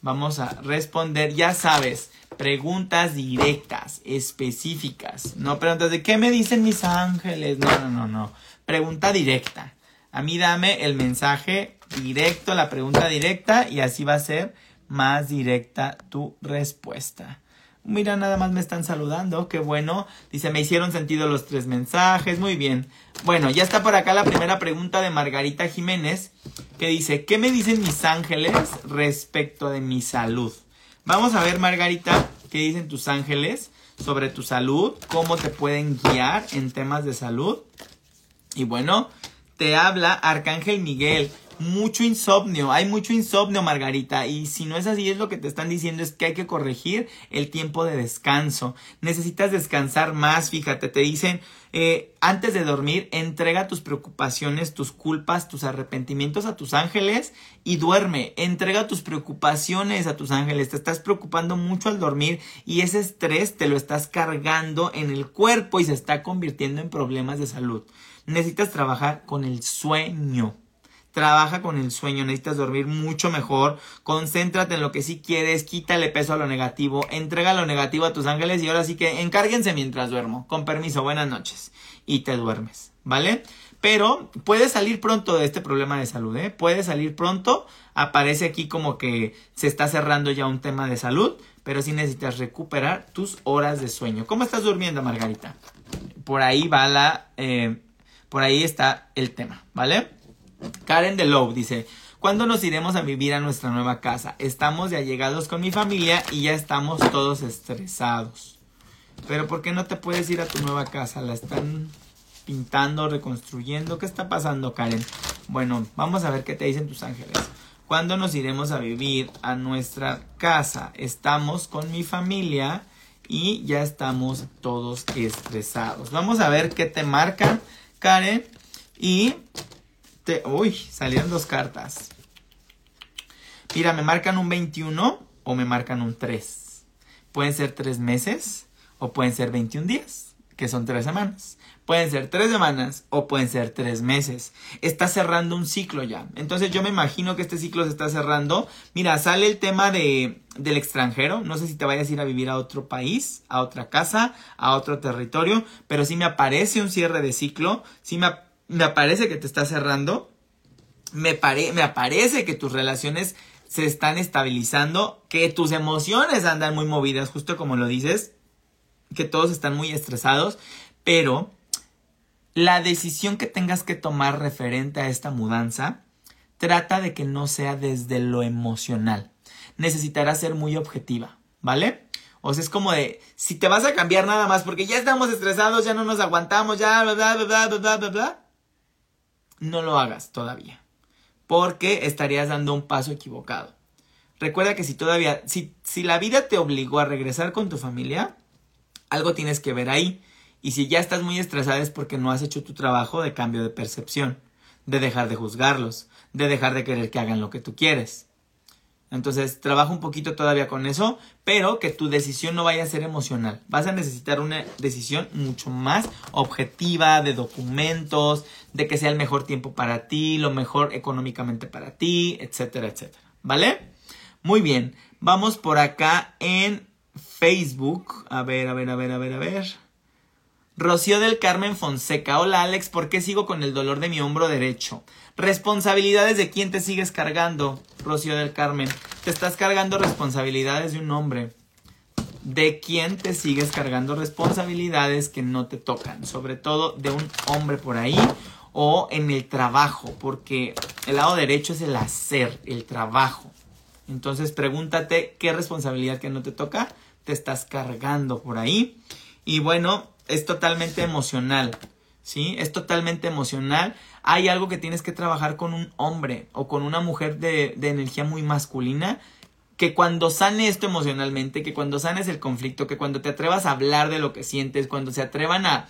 Vamos a responder, ya sabes, preguntas directas, específicas. No preguntas de qué me dicen mis ángeles. No, no, no, no. Pregunta directa. A mí dame el mensaje directo, la pregunta directa y así va a ser más directa tu respuesta. Mira, nada más me están saludando, qué bueno. Dice, me hicieron sentido los tres mensajes, muy bien. Bueno, ya está por acá la primera pregunta de Margarita Jiménez, que dice, ¿qué me dicen mis ángeles respecto de mi salud? Vamos a ver, Margarita, qué dicen tus ángeles sobre tu salud, cómo te pueden guiar en temas de salud. Y bueno, te habla Arcángel Miguel mucho insomnio, hay mucho insomnio, Margarita, y si no es así, es lo que te están diciendo es que hay que corregir el tiempo de descanso. Necesitas descansar más, fíjate, te dicen, eh, antes de dormir, entrega tus preocupaciones, tus culpas, tus arrepentimientos a tus ángeles y duerme. Entrega tus preocupaciones a tus ángeles. Te estás preocupando mucho al dormir y ese estrés te lo estás cargando en el cuerpo y se está convirtiendo en problemas de salud. necesitas trabajar con el sueño. Trabaja con el sueño, necesitas dormir mucho mejor. Concéntrate en lo que sí quieres, quítale peso a lo negativo, entrega lo negativo a tus ángeles y ahora sí que encárguense mientras duermo. Con permiso, buenas noches. Y te duermes, ¿vale? Pero puedes salir pronto de este problema de salud, ¿eh? Puedes salir pronto. Aparece aquí como que se está cerrando ya un tema de salud, pero sí necesitas recuperar tus horas de sueño. ¿Cómo estás durmiendo, Margarita? Por ahí va la... Eh, por ahí está el tema, ¿vale? Karen de Lowe dice, ¿cuándo nos iremos a vivir a nuestra nueva casa? Estamos ya llegados con mi familia y ya estamos todos estresados. Pero ¿por qué no te puedes ir a tu nueva casa? La están pintando, reconstruyendo. ¿Qué está pasando, Karen? Bueno, vamos a ver qué te dicen tus ángeles. ¿Cuándo nos iremos a vivir a nuestra casa? Estamos con mi familia y ya estamos todos estresados. Vamos a ver qué te marcan, Karen. Y Uy, salieron dos cartas. Mira, me marcan un 21 o me marcan un 3. Pueden ser tres meses o pueden ser 21 días, que son tres semanas. Pueden ser tres semanas o pueden ser tres meses. Está cerrando un ciclo ya. Entonces yo me imagino que este ciclo se está cerrando. Mira, sale el tema de, del extranjero. No sé si te vayas a ir a vivir a otro país, a otra casa, a otro territorio. Pero sí me aparece un cierre de ciclo. Sí me, me aparece que te está cerrando. Me, me aparece que tus relaciones se están estabilizando, que tus emociones andan muy movidas, justo como lo dices, que todos están muy estresados, pero la decisión que tengas que tomar referente a esta mudanza, trata de que no sea desde lo emocional. Necesitarás ser muy objetiva, ¿vale? O sea, es como de, si te vas a cambiar nada más porque ya estamos estresados, ya no nos aguantamos, ya, bla, bla, bla, bla, bla, bla, bla, no lo hagas todavía, porque estarías dando un paso equivocado. Recuerda que si todavía, si, si la vida te obligó a regresar con tu familia, algo tienes que ver ahí. Y si ya estás muy estresada es porque no has hecho tu trabajo de cambio de percepción, de dejar de juzgarlos, de dejar de querer que hagan lo que tú quieres. Entonces, trabaja un poquito todavía con eso, pero que tu decisión no vaya a ser emocional. Vas a necesitar una decisión mucho más objetiva, de documentos, de que sea el mejor tiempo para ti, lo mejor económicamente para ti, etcétera, etcétera. ¿Vale? Muy bien, vamos por acá en Facebook. A ver, a ver, a ver, a ver, a ver. Rocío del Carmen Fonseca. Hola Alex, ¿por qué sigo con el dolor de mi hombro derecho? Responsabilidades de quién te sigues cargando, Rocío del Carmen. Te estás cargando responsabilidades de un hombre. ¿De quién te sigues cargando responsabilidades que no te tocan? Sobre todo de un hombre por ahí o en el trabajo, porque el lado derecho es el hacer, el trabajo. Entonces pregúntate qué responsabilidad que no te toca te estás cargando por ahí. Y bueno, es totalmente emocional, ¿sí? Es totalmente emocional. Hay algo que tienes que trabajar con un hombre o con una mujer de, de energía muy masculina que cuando sane esto emocionalmente, que cuando sanes el conflicto, que cuando te atrevas a hablar de lo que sientes, cuando se atrevan a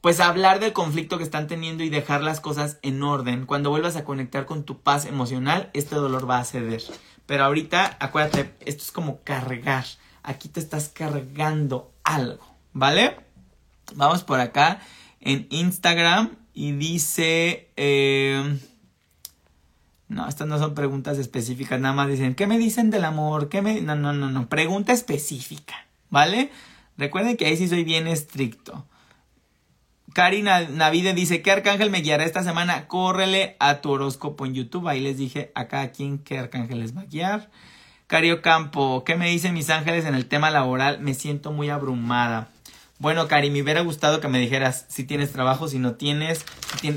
pues hablar del conflicto que están teniendo y dejar las cosas en orden, cuando vuelvas a conectar con tu paz emocional, este dolor va a ceder. Pero ahorita, acuérdate, esto es como cargar. Aquí te estás cargando algo, ¿vale? Vamos por acá en Instagram y dice... Eh, no, estas no son preguntas específicas, nada más dicen, ¿qué me dicen del amor? ¿Qué me...? No, no, no, no, pregunta específica, ¿vale? Recuerden que ahí sí soy bien estricto. Karina Navide dice, ¿qué arcángel me guiará esta semana? Córrele a tu horóscopo en YouTube. Ahí les dije a cada quien qué arcángel les va a guiar. Cario Campo, ¿qué me dicen mis ángeles en el tema laboral? Me siento muy abrumada. Bueno, Cari, me hubiera gustado que me dijeras si tienes trabajo, si no tienes,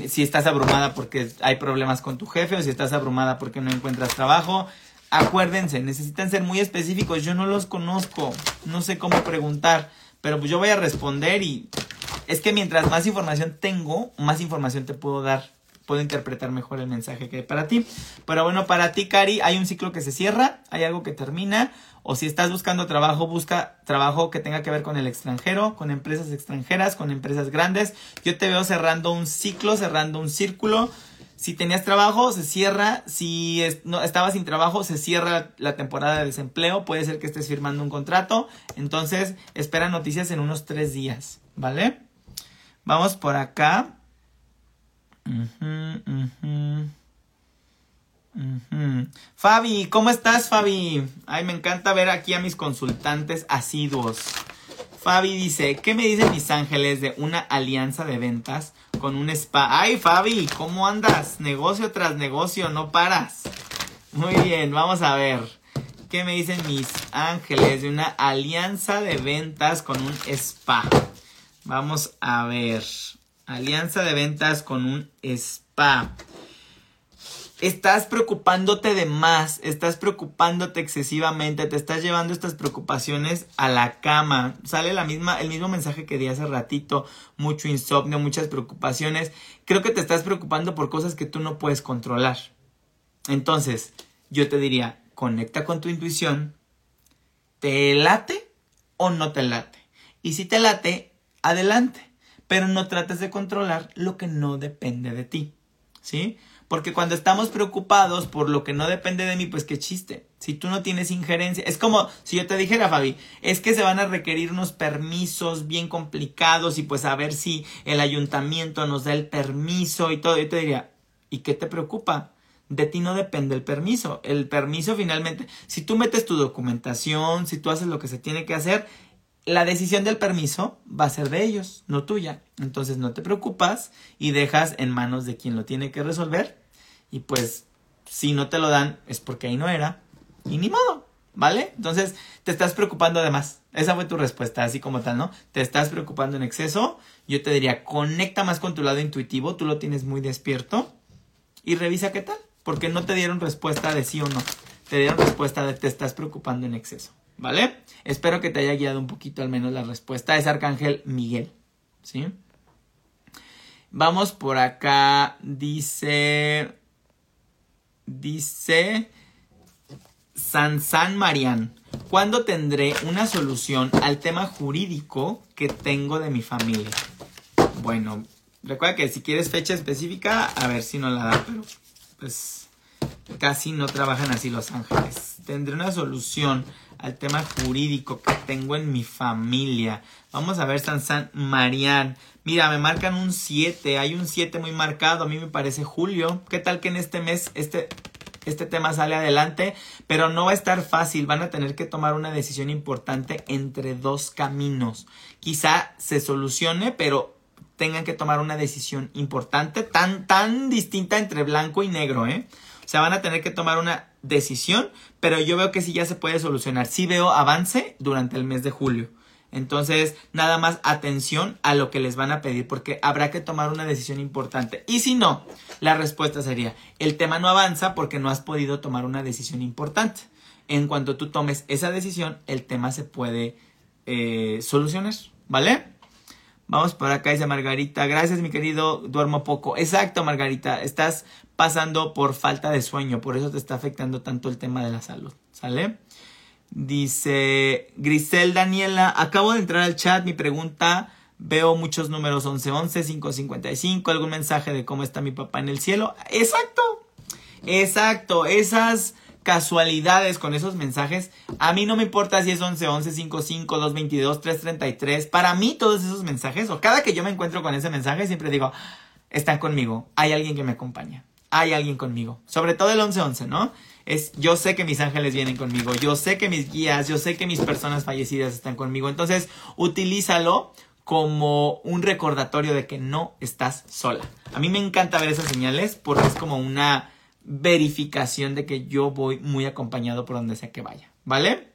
si, estás abrumada porque hay problemas con tu jefe o si estás abrumada porque no encuentras trabajo. Acuérdense, necesitan ser muy específicos. Yo no los conozco, no sé cómo preguntar, pero pues yo voy a responder y es que mientras más información tengo, más información te puedo dar puedo interpretar mejor el mensaje que hay para ti. Pero bueno, para ti, Cari, hay un ciclo que se cierra, hay algo que termina, o si estás buscando trabajo, busca trabajo que tenga que ver con el extranjero, con empresas extranjeras, con empresas grandes. Yo te veo cerrando un ciclo, cerrando un círculo. Si tenías trabajo, se cierra. Si no, estabas sin trabajo, se cierra la temporada de desempleo. Puede ser que estés firmando un contrato. Entonces, espera noticias en unos tres días, ¿vale? Vamos por acá. Fabi, ¿cómo estás, Fabi? Ay, me encanta ver aquí a mis consultantes asiduos. Fabi dice, ¿qué me dicen mis ángeles de una alianza de ventas con un spa? Ay, Fabi, ¿cómo andas? Negocio tras negocio, no paras. Muy bien, vamos a ver. ¿Qué me dicen mis ángeles de una alianza de ventas con un spa? Vamos a ver. Alianza de ventas con un spa. Estás preocupándote de más, estás preocupándote excesivamente, te estás llevando estas preocupaciones a la cama. Sale la misma, el mismo mensaje que di hace ratito, mucho insomnio, muchas preocupaciones. Creo que te estás preocupando por cosas que tú no puedes controlar. Entonces, yo te diría, conecta con tu intuición. ¿Te late o no te late? Y si te late, adelante. Pero no trates de controlar lo que no depende de ti. ¿Sí? Porque cuando estamos preocupados por lo que no depende de mí, pues qué chiste. Si tú no tienes injerencia, es como si yo te dijera, Fabi, es que se van a requerir unos permisos bien complicados y pues a ver si el ayuntamiento nos da el permiso y todo. Yo te diría, ¿y qué te preocupa? De ti no depende el permiso. El permiso finalmente, si tú metes tu documentación, si tú haces lo que se tiene que hacer, la decisión del permiso va a ser de ellos, no tuya. Entonces no te preocupas y dejas en manos de quien lo tiene que resolver y pues si no te lo dan es porque ahí no era y ni modo, ¿vale? Entonces te estás preocupando además. Esa fue tu respuesta, así como tal, ¿no? Te estás preocupando en exceso. Yo te diría, conecta más con tu lado intuitivo, tú lo tienes muy despierto y revisa qué tal, porque no te dieron respuesta de sí o no. Te dieron respuesta de te estás preocupando en exceso, ¿vale? Espero que te haya guiado un poquito al menos la respuesta. Es Arcángel Miguel, ¿sí? Vamos por acá, dice Dice San San Marian, ¿cuándo tendré una solución al tema jurídico que tengo de mi familia? Bueno, recuerda que si quieres fecha específica, a ver si no la da, pero pues casi no trabajan así los ángeles. Tendré una solución al tema jurídico que tengo en mi familia. Vamos a ver San San Marian. Mira, me marcan un 7, hay un 7 muy marcado, a mí me parece Julio. ¿Qué tal que en este mes este, este tema sale adelante? Pero no va a estar fácil, van a tener que tomar una decisión importante entre dos caminos. Quizá se solucione, pero tengan que tomar una decisión importante, tan, tan distinta entre blanco y negro, ¿eh? Sea, van a tener que tomar una decisión, pero yo veo que sí ya se puede solucionar. Sí veo avance durante el mes de julio. Entonces, nada más atención a lo que les van a pedir porque habrá que tomar una decisión importante. Y si no, la respuesta sería, el tema no avanza porque no has podido tomar una decisión importante. En cuanto tú tomes esa decisión, el tema se puede eh, solucionar, ¿vale? Vamos por acá, dice Margarita. Gracias, mi querido. Duermo poco. Exacto, Margarita. Estás pasando por falta de sueño. Por eso te está afectando tanto el tema de la salud. ¿Sale? Dice Grisel Daniela, acabo de entrar al chat, mi pregunta, veo muchos números 1111, 555, algún mensaje de cómo está mi papá en el cielo. Exacto, exacto, esas casualidades con esos mensajes, a mí no me importa si es 1111, 55, 222, 333, para mí todos esos mensajes, o cada que yo me encuentro con ese mensaje, siempre digo, están conmigo, hay alguien que me acompaña, hay alguien conmigo, sobre todo el 1111, ¿no? es yo sé que mis ángeles vienen conmigo, yo sé que mis guías, yo sé que mis personas fallecidas están conmigo. Entonces, utilízalo como un recordatorio de que no estás sola. A mí me encanta ver esas señales porque es como una verificación de que yo voy muy acompañado por donde sea que vaya, ¿vale?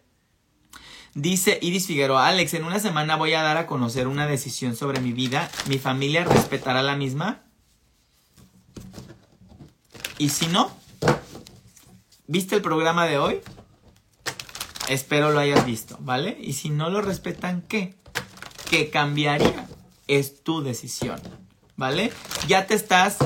Dice Iris Figueroa, Alex, en una semana voy a dar a conocer una decisión sobre mi vida. ¿Mi familia respetará la misma? Y si no, ¿Viste el programa de hoy? Espero lo hayas visto, ¿vale? Y si no lo respetan, ¿qué? ¿Qué cambiaría? Es tu decisión, ¿vale? Ya te estás...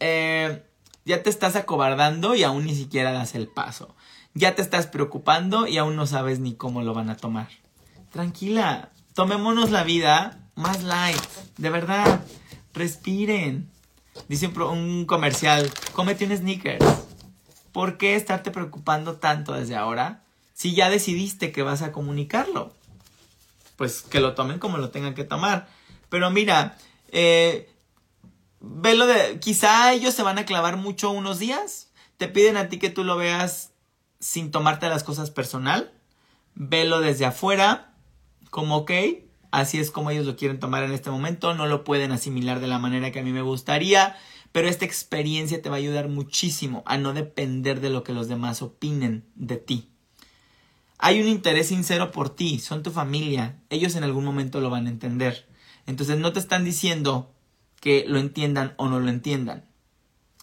Eh, ya te estás acobardando y aún ni siquiera das el paso. Ya te estás preocupando y aún no sabes ni cómo lo van a tomar. Tranquila, tomémonos la vida más light, de verdad. Respiren. Dice un, comercial, cómete un sneakers. ¿por qué estarte preocupando tanto desde ahora si ya decidiste que vas a comunicarlo? Pues que lo tomen como lo tengan que tomar. Pero mira, eh, velo de, quizá ellos se van a clavar mucho unos días, te piden a ti que tú lo veas sin tomarte las cosas personal, velo desde afuera, como ok, así es como ellos lo quieren tomar en este momento, no lo pueden asimilar de la manera que a mí me gustaría, pero esta experiencia te va a ayudar muchísimo a no depender de lo que los demás opinen de ti. Hay un interés sincero por ti, son tu familia, ellos en algún momento lo van a entender. Entonces no te están diciendo que lo entiendan o no lo entiendan.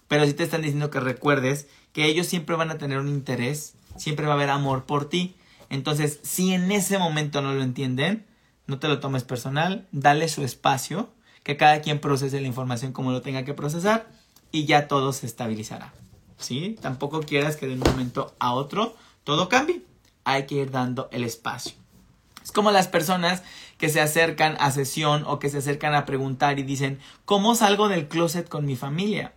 Pero sí te están diciendo que recuerdes que ellos siempre van a tener un interés, siempre va a haber amor por ti. Entonces, si en ese momento no lo entienden, no te lo tomes personal, dale su espacio, que cada quien procese la información como lo tenga que procesar y ya todo se estabilizará. ¿Sí? Tampoco quieras que de un momento a otro todo cambie. Hay que ir dando el espacio. Es como las personas que se acercan a sesión o que se acercan a preguntar y dicen, ¿cómo salgo del closet con mi familia?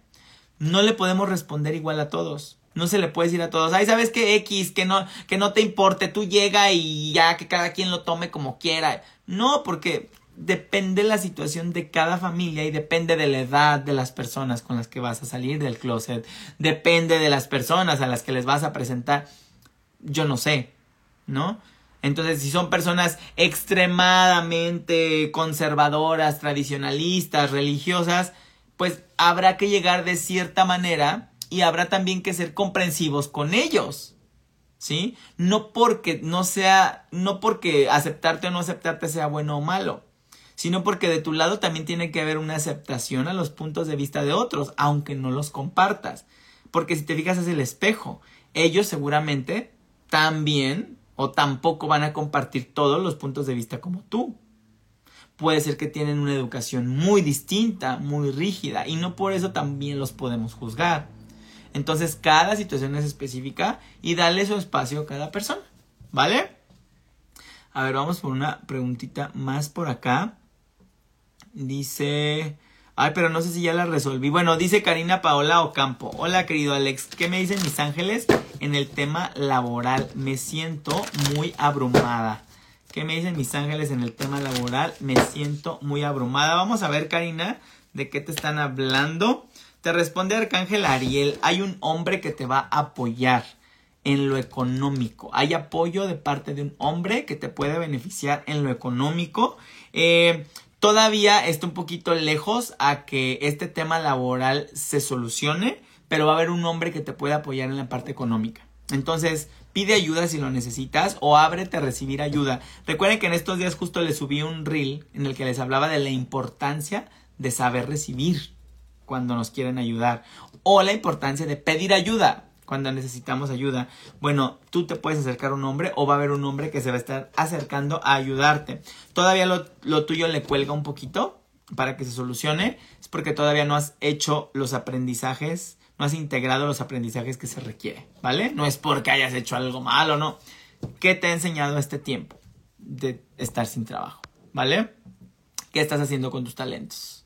No le podemos responder igual a todos. No se le puede decir a todos, ay, ¿sabes qué X? Que no, que no te importe, tú llega y ya que cada quien lo tome como quiera. No, porque depende la situación de cada familia y depende de la edad de las personas con las que vas a salir del closet. Depende de las personas a las que les vas a presentar. Yo no sé, ¿no? Entonces, si son personas extremadamente conservadoras, tradicionalistas, religiosas, pues habrá que llegar de cierta manera y habrá también que ser comprensivos con ellos. ¿Sí? No porque no sea, no porque aceptarte o no aceptarte sea bueno o malo, sino porque de tu lado también tiene que haber una aceptación a los puntos de vista de otros, aunque no los compartas. Porque si te fijas es el espejo. Ellos seguramente también o tampoco van a compartir todos los puntos de vista como tú. Puede ser que tienen una educación muy distinta, muy rígida, y no por eso también los podemos juzgar. Entonces, cada situación es específica y dale su espacio a cada persona. ¿Vale? A ver, vamos por una preguntita más por acá. Dice. Ay, pero no sé si ya la resolví. Bueno, dice Karina Paola Ocampo. Hola, querido Alex. ¿Qué me dicen mis ángeles en el tema laboral? Me siento muy abrumada. ¿Qué me dicen mis ángeles en el tema laboral? Me siento muy abrumada. Vamos a ver, Karina, de qué te están hablando. Te responde Arcángel Ariel. Hay un hombre que te va a apoyar en lo económico. Hay apoyo de parte de un hombre que te puede beneficiar en lo económico. Eh, Todavía está un poquito lejos a que este tema laboral se solucione, pero va a haber un hombre que te puede apoyar en la parte económica. Entonces, pide ayuda si lo necesitas o ábrete a recibir ayuda. Recuerden que en estos días justo les subí un reel en el que les hablaba de la importancia de saber recibir cuando nos quieren ayudar o la importancia de pedir ayuda cuando necesitamos ayuda. Bueno, tú te puedes acercar a un hombre o va a haber un hombre que se va a estar acercando a ayudarte. Todavía lo, lo tuyo le cuelga un poquito para que se solucione. Es porque todavía no has hecho los aprendizajes, no has integrado los aprendizajes que se requiere, ¿vale? No es porque hayas hecho algo malo, no. ¿Qué te ha enseñado este tiempo de estar sin trabajo? ¿Vale? ¿Qué estás haciendo con tus talentos?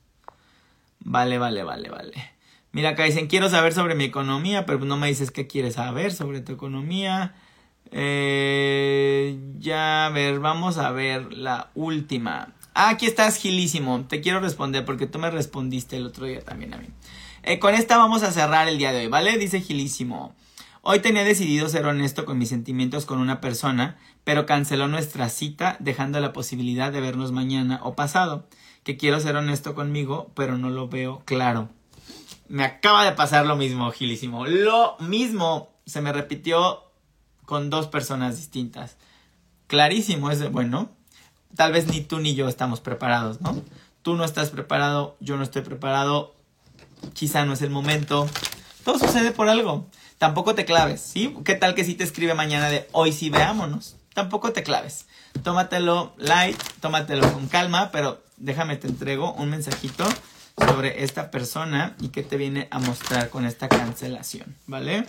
Vale, vale, vale, vale. Mira, acá dicen, quiero saber sobre mi economía, pero no me dices qué quieres saber sobre tu economía. Eh, ya, a ver, vamos a ver la última. Ah, aquí estás, Gilísimo. Te quiero responder porque tú me respondiste el otro día también a mí. Eh, con esta vamos a cerrar el día de hoy, ¿vale? Dice Gilísimo. Hoy tenía decidido ser honesto con mis sentimientos con una persona, pero canceló nuestra cita dejando la posibilidad de vernos mañana o pasado. Que quiero ser honesto conmigo, pero no lo veo claro. Me acaba de pasar lo mismo, Gilísimo. Lo mismo se me repitió con dos personas distintas. Clarísimo, es bueno. Tal vez ni tú ni yo estamos preparados, ¿no? Tú no estás preparado, yo no estoy preparado. Quizá no es el momento. Todo sucede por algo. Tampoco te claves, ¿sí? ¿Qué tal que si te escribe mañana de hoy sí veámonos? Tampoco te claves. Tómatelo light, tómatelo con calma, pero déjame te entrego un mensajito sobre esta persona y qué te viene a mostrar con esta cancelación, ¿vale?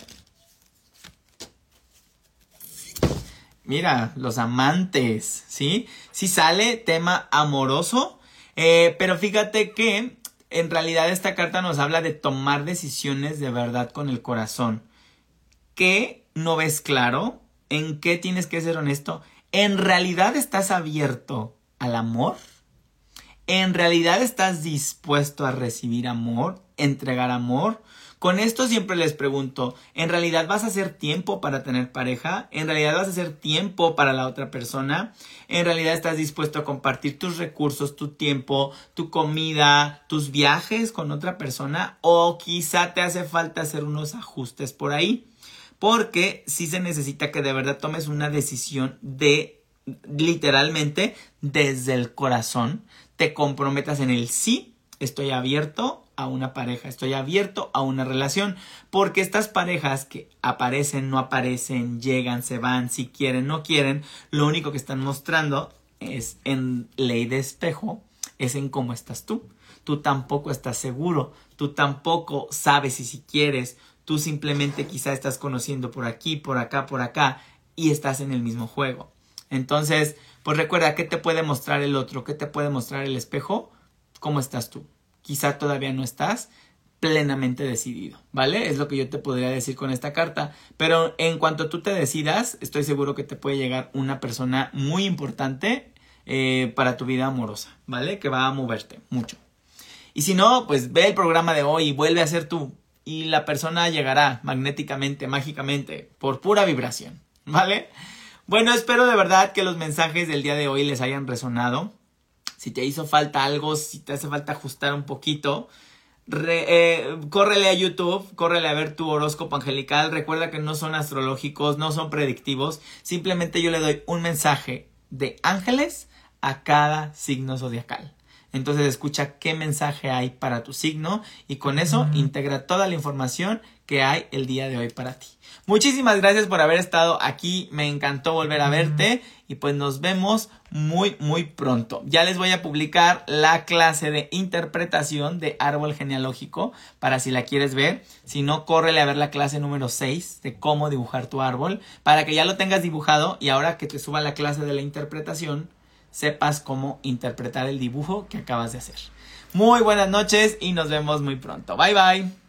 Mira, los amantes, ¿sí? Sí sale tema amoroso, eh, pero fíjate que en realidad esta carta nos habla de tomar decisiones de verdad con el corazón. ¿Qué no ves claro? ¿En qué tienes que ser honesto? ¿En realidad estás abierto al amor? ¿En realidad estás dispuesto a recibir amor, entregar amor? Con esto siempre les pregunto, ¿en realidad vas a hacer tiempo para tener pareja? ¿En realidad vas a hacer tiempo para la otra persona? ¿En realidad estás dispuesto a compartir tus recursos, tu tiempo, tu comida, tus viajes con otra persona? ¿O quizá te hace falta hacer unos ajustes por ahí? Porque sí se necesita que de verdad tomes una decisión de literalmente desde el corazón, te comprometas en el sí, estoy abierto a una pareja, estoy abierto a una relación, porque estas parejas que aparecen, no aparecen, llegan, se van, si quieren, no quieren, lo único que están mostrando es en ley de espejo, es en cómo estás tú. Tú tampoco estás seguro, tú tampoco sabes si si quieres, tú simplemente quizá estás conociendo por aquí, por acá, por acá y estás en el mismo juego. Entonces, pues recuerda, ¿qué te puede mostrar el otro? ¿Qué te puede mostrar el espejo? ¿Cómo estás tú? Quizá todavía no estás plenamente decidido, ¿vale? Es lo que yo te podría decir con esta carta. Pero en cuanto tú te decidas, estoy seguro que te puede llegar una persona muy importante eh, para tu vida amorosa, ¿vale? Que va a moverte mucho. Y si no, pues ve el programa de hoy y vuelve a ser tú. Y la persona llegará magnéticamente, mágicamente, por pura vibración, ¿vale? Bueno, espero de verdad que los mensajes del día de hoy les hayan resonado si te hizo falta algo, si te hace falta ajustar un poquito, eh, córrele a YouTube, córrele a ver tu horóscopo angelical. Recuerda que no son astrológicos, no son predictivos. Simplemente yo le doy un mensaje de ángeles a cada signo zodiacal. Entonces escucha qué mensaje hay para tu signo y con eso integra toda la información que hay el día de hoy para ti. Muchísimas gracias por haber estado aquí, me encantó volver a verte y pues nos vemos muy muy pronto. Ya les voy a publicar la clase de interpretación de árbol genealógico para si la quieres ver. Si no, córrele a ver la clase número 6 de cómo dibujar tu árbol para que ya lo tengas dibujado y ahora que te suba la clase de la interpretación sepas cómo interpretar el dibujo que acabas de hacer. Muy buenas noches y nos vemos muy pronto. Bye bye.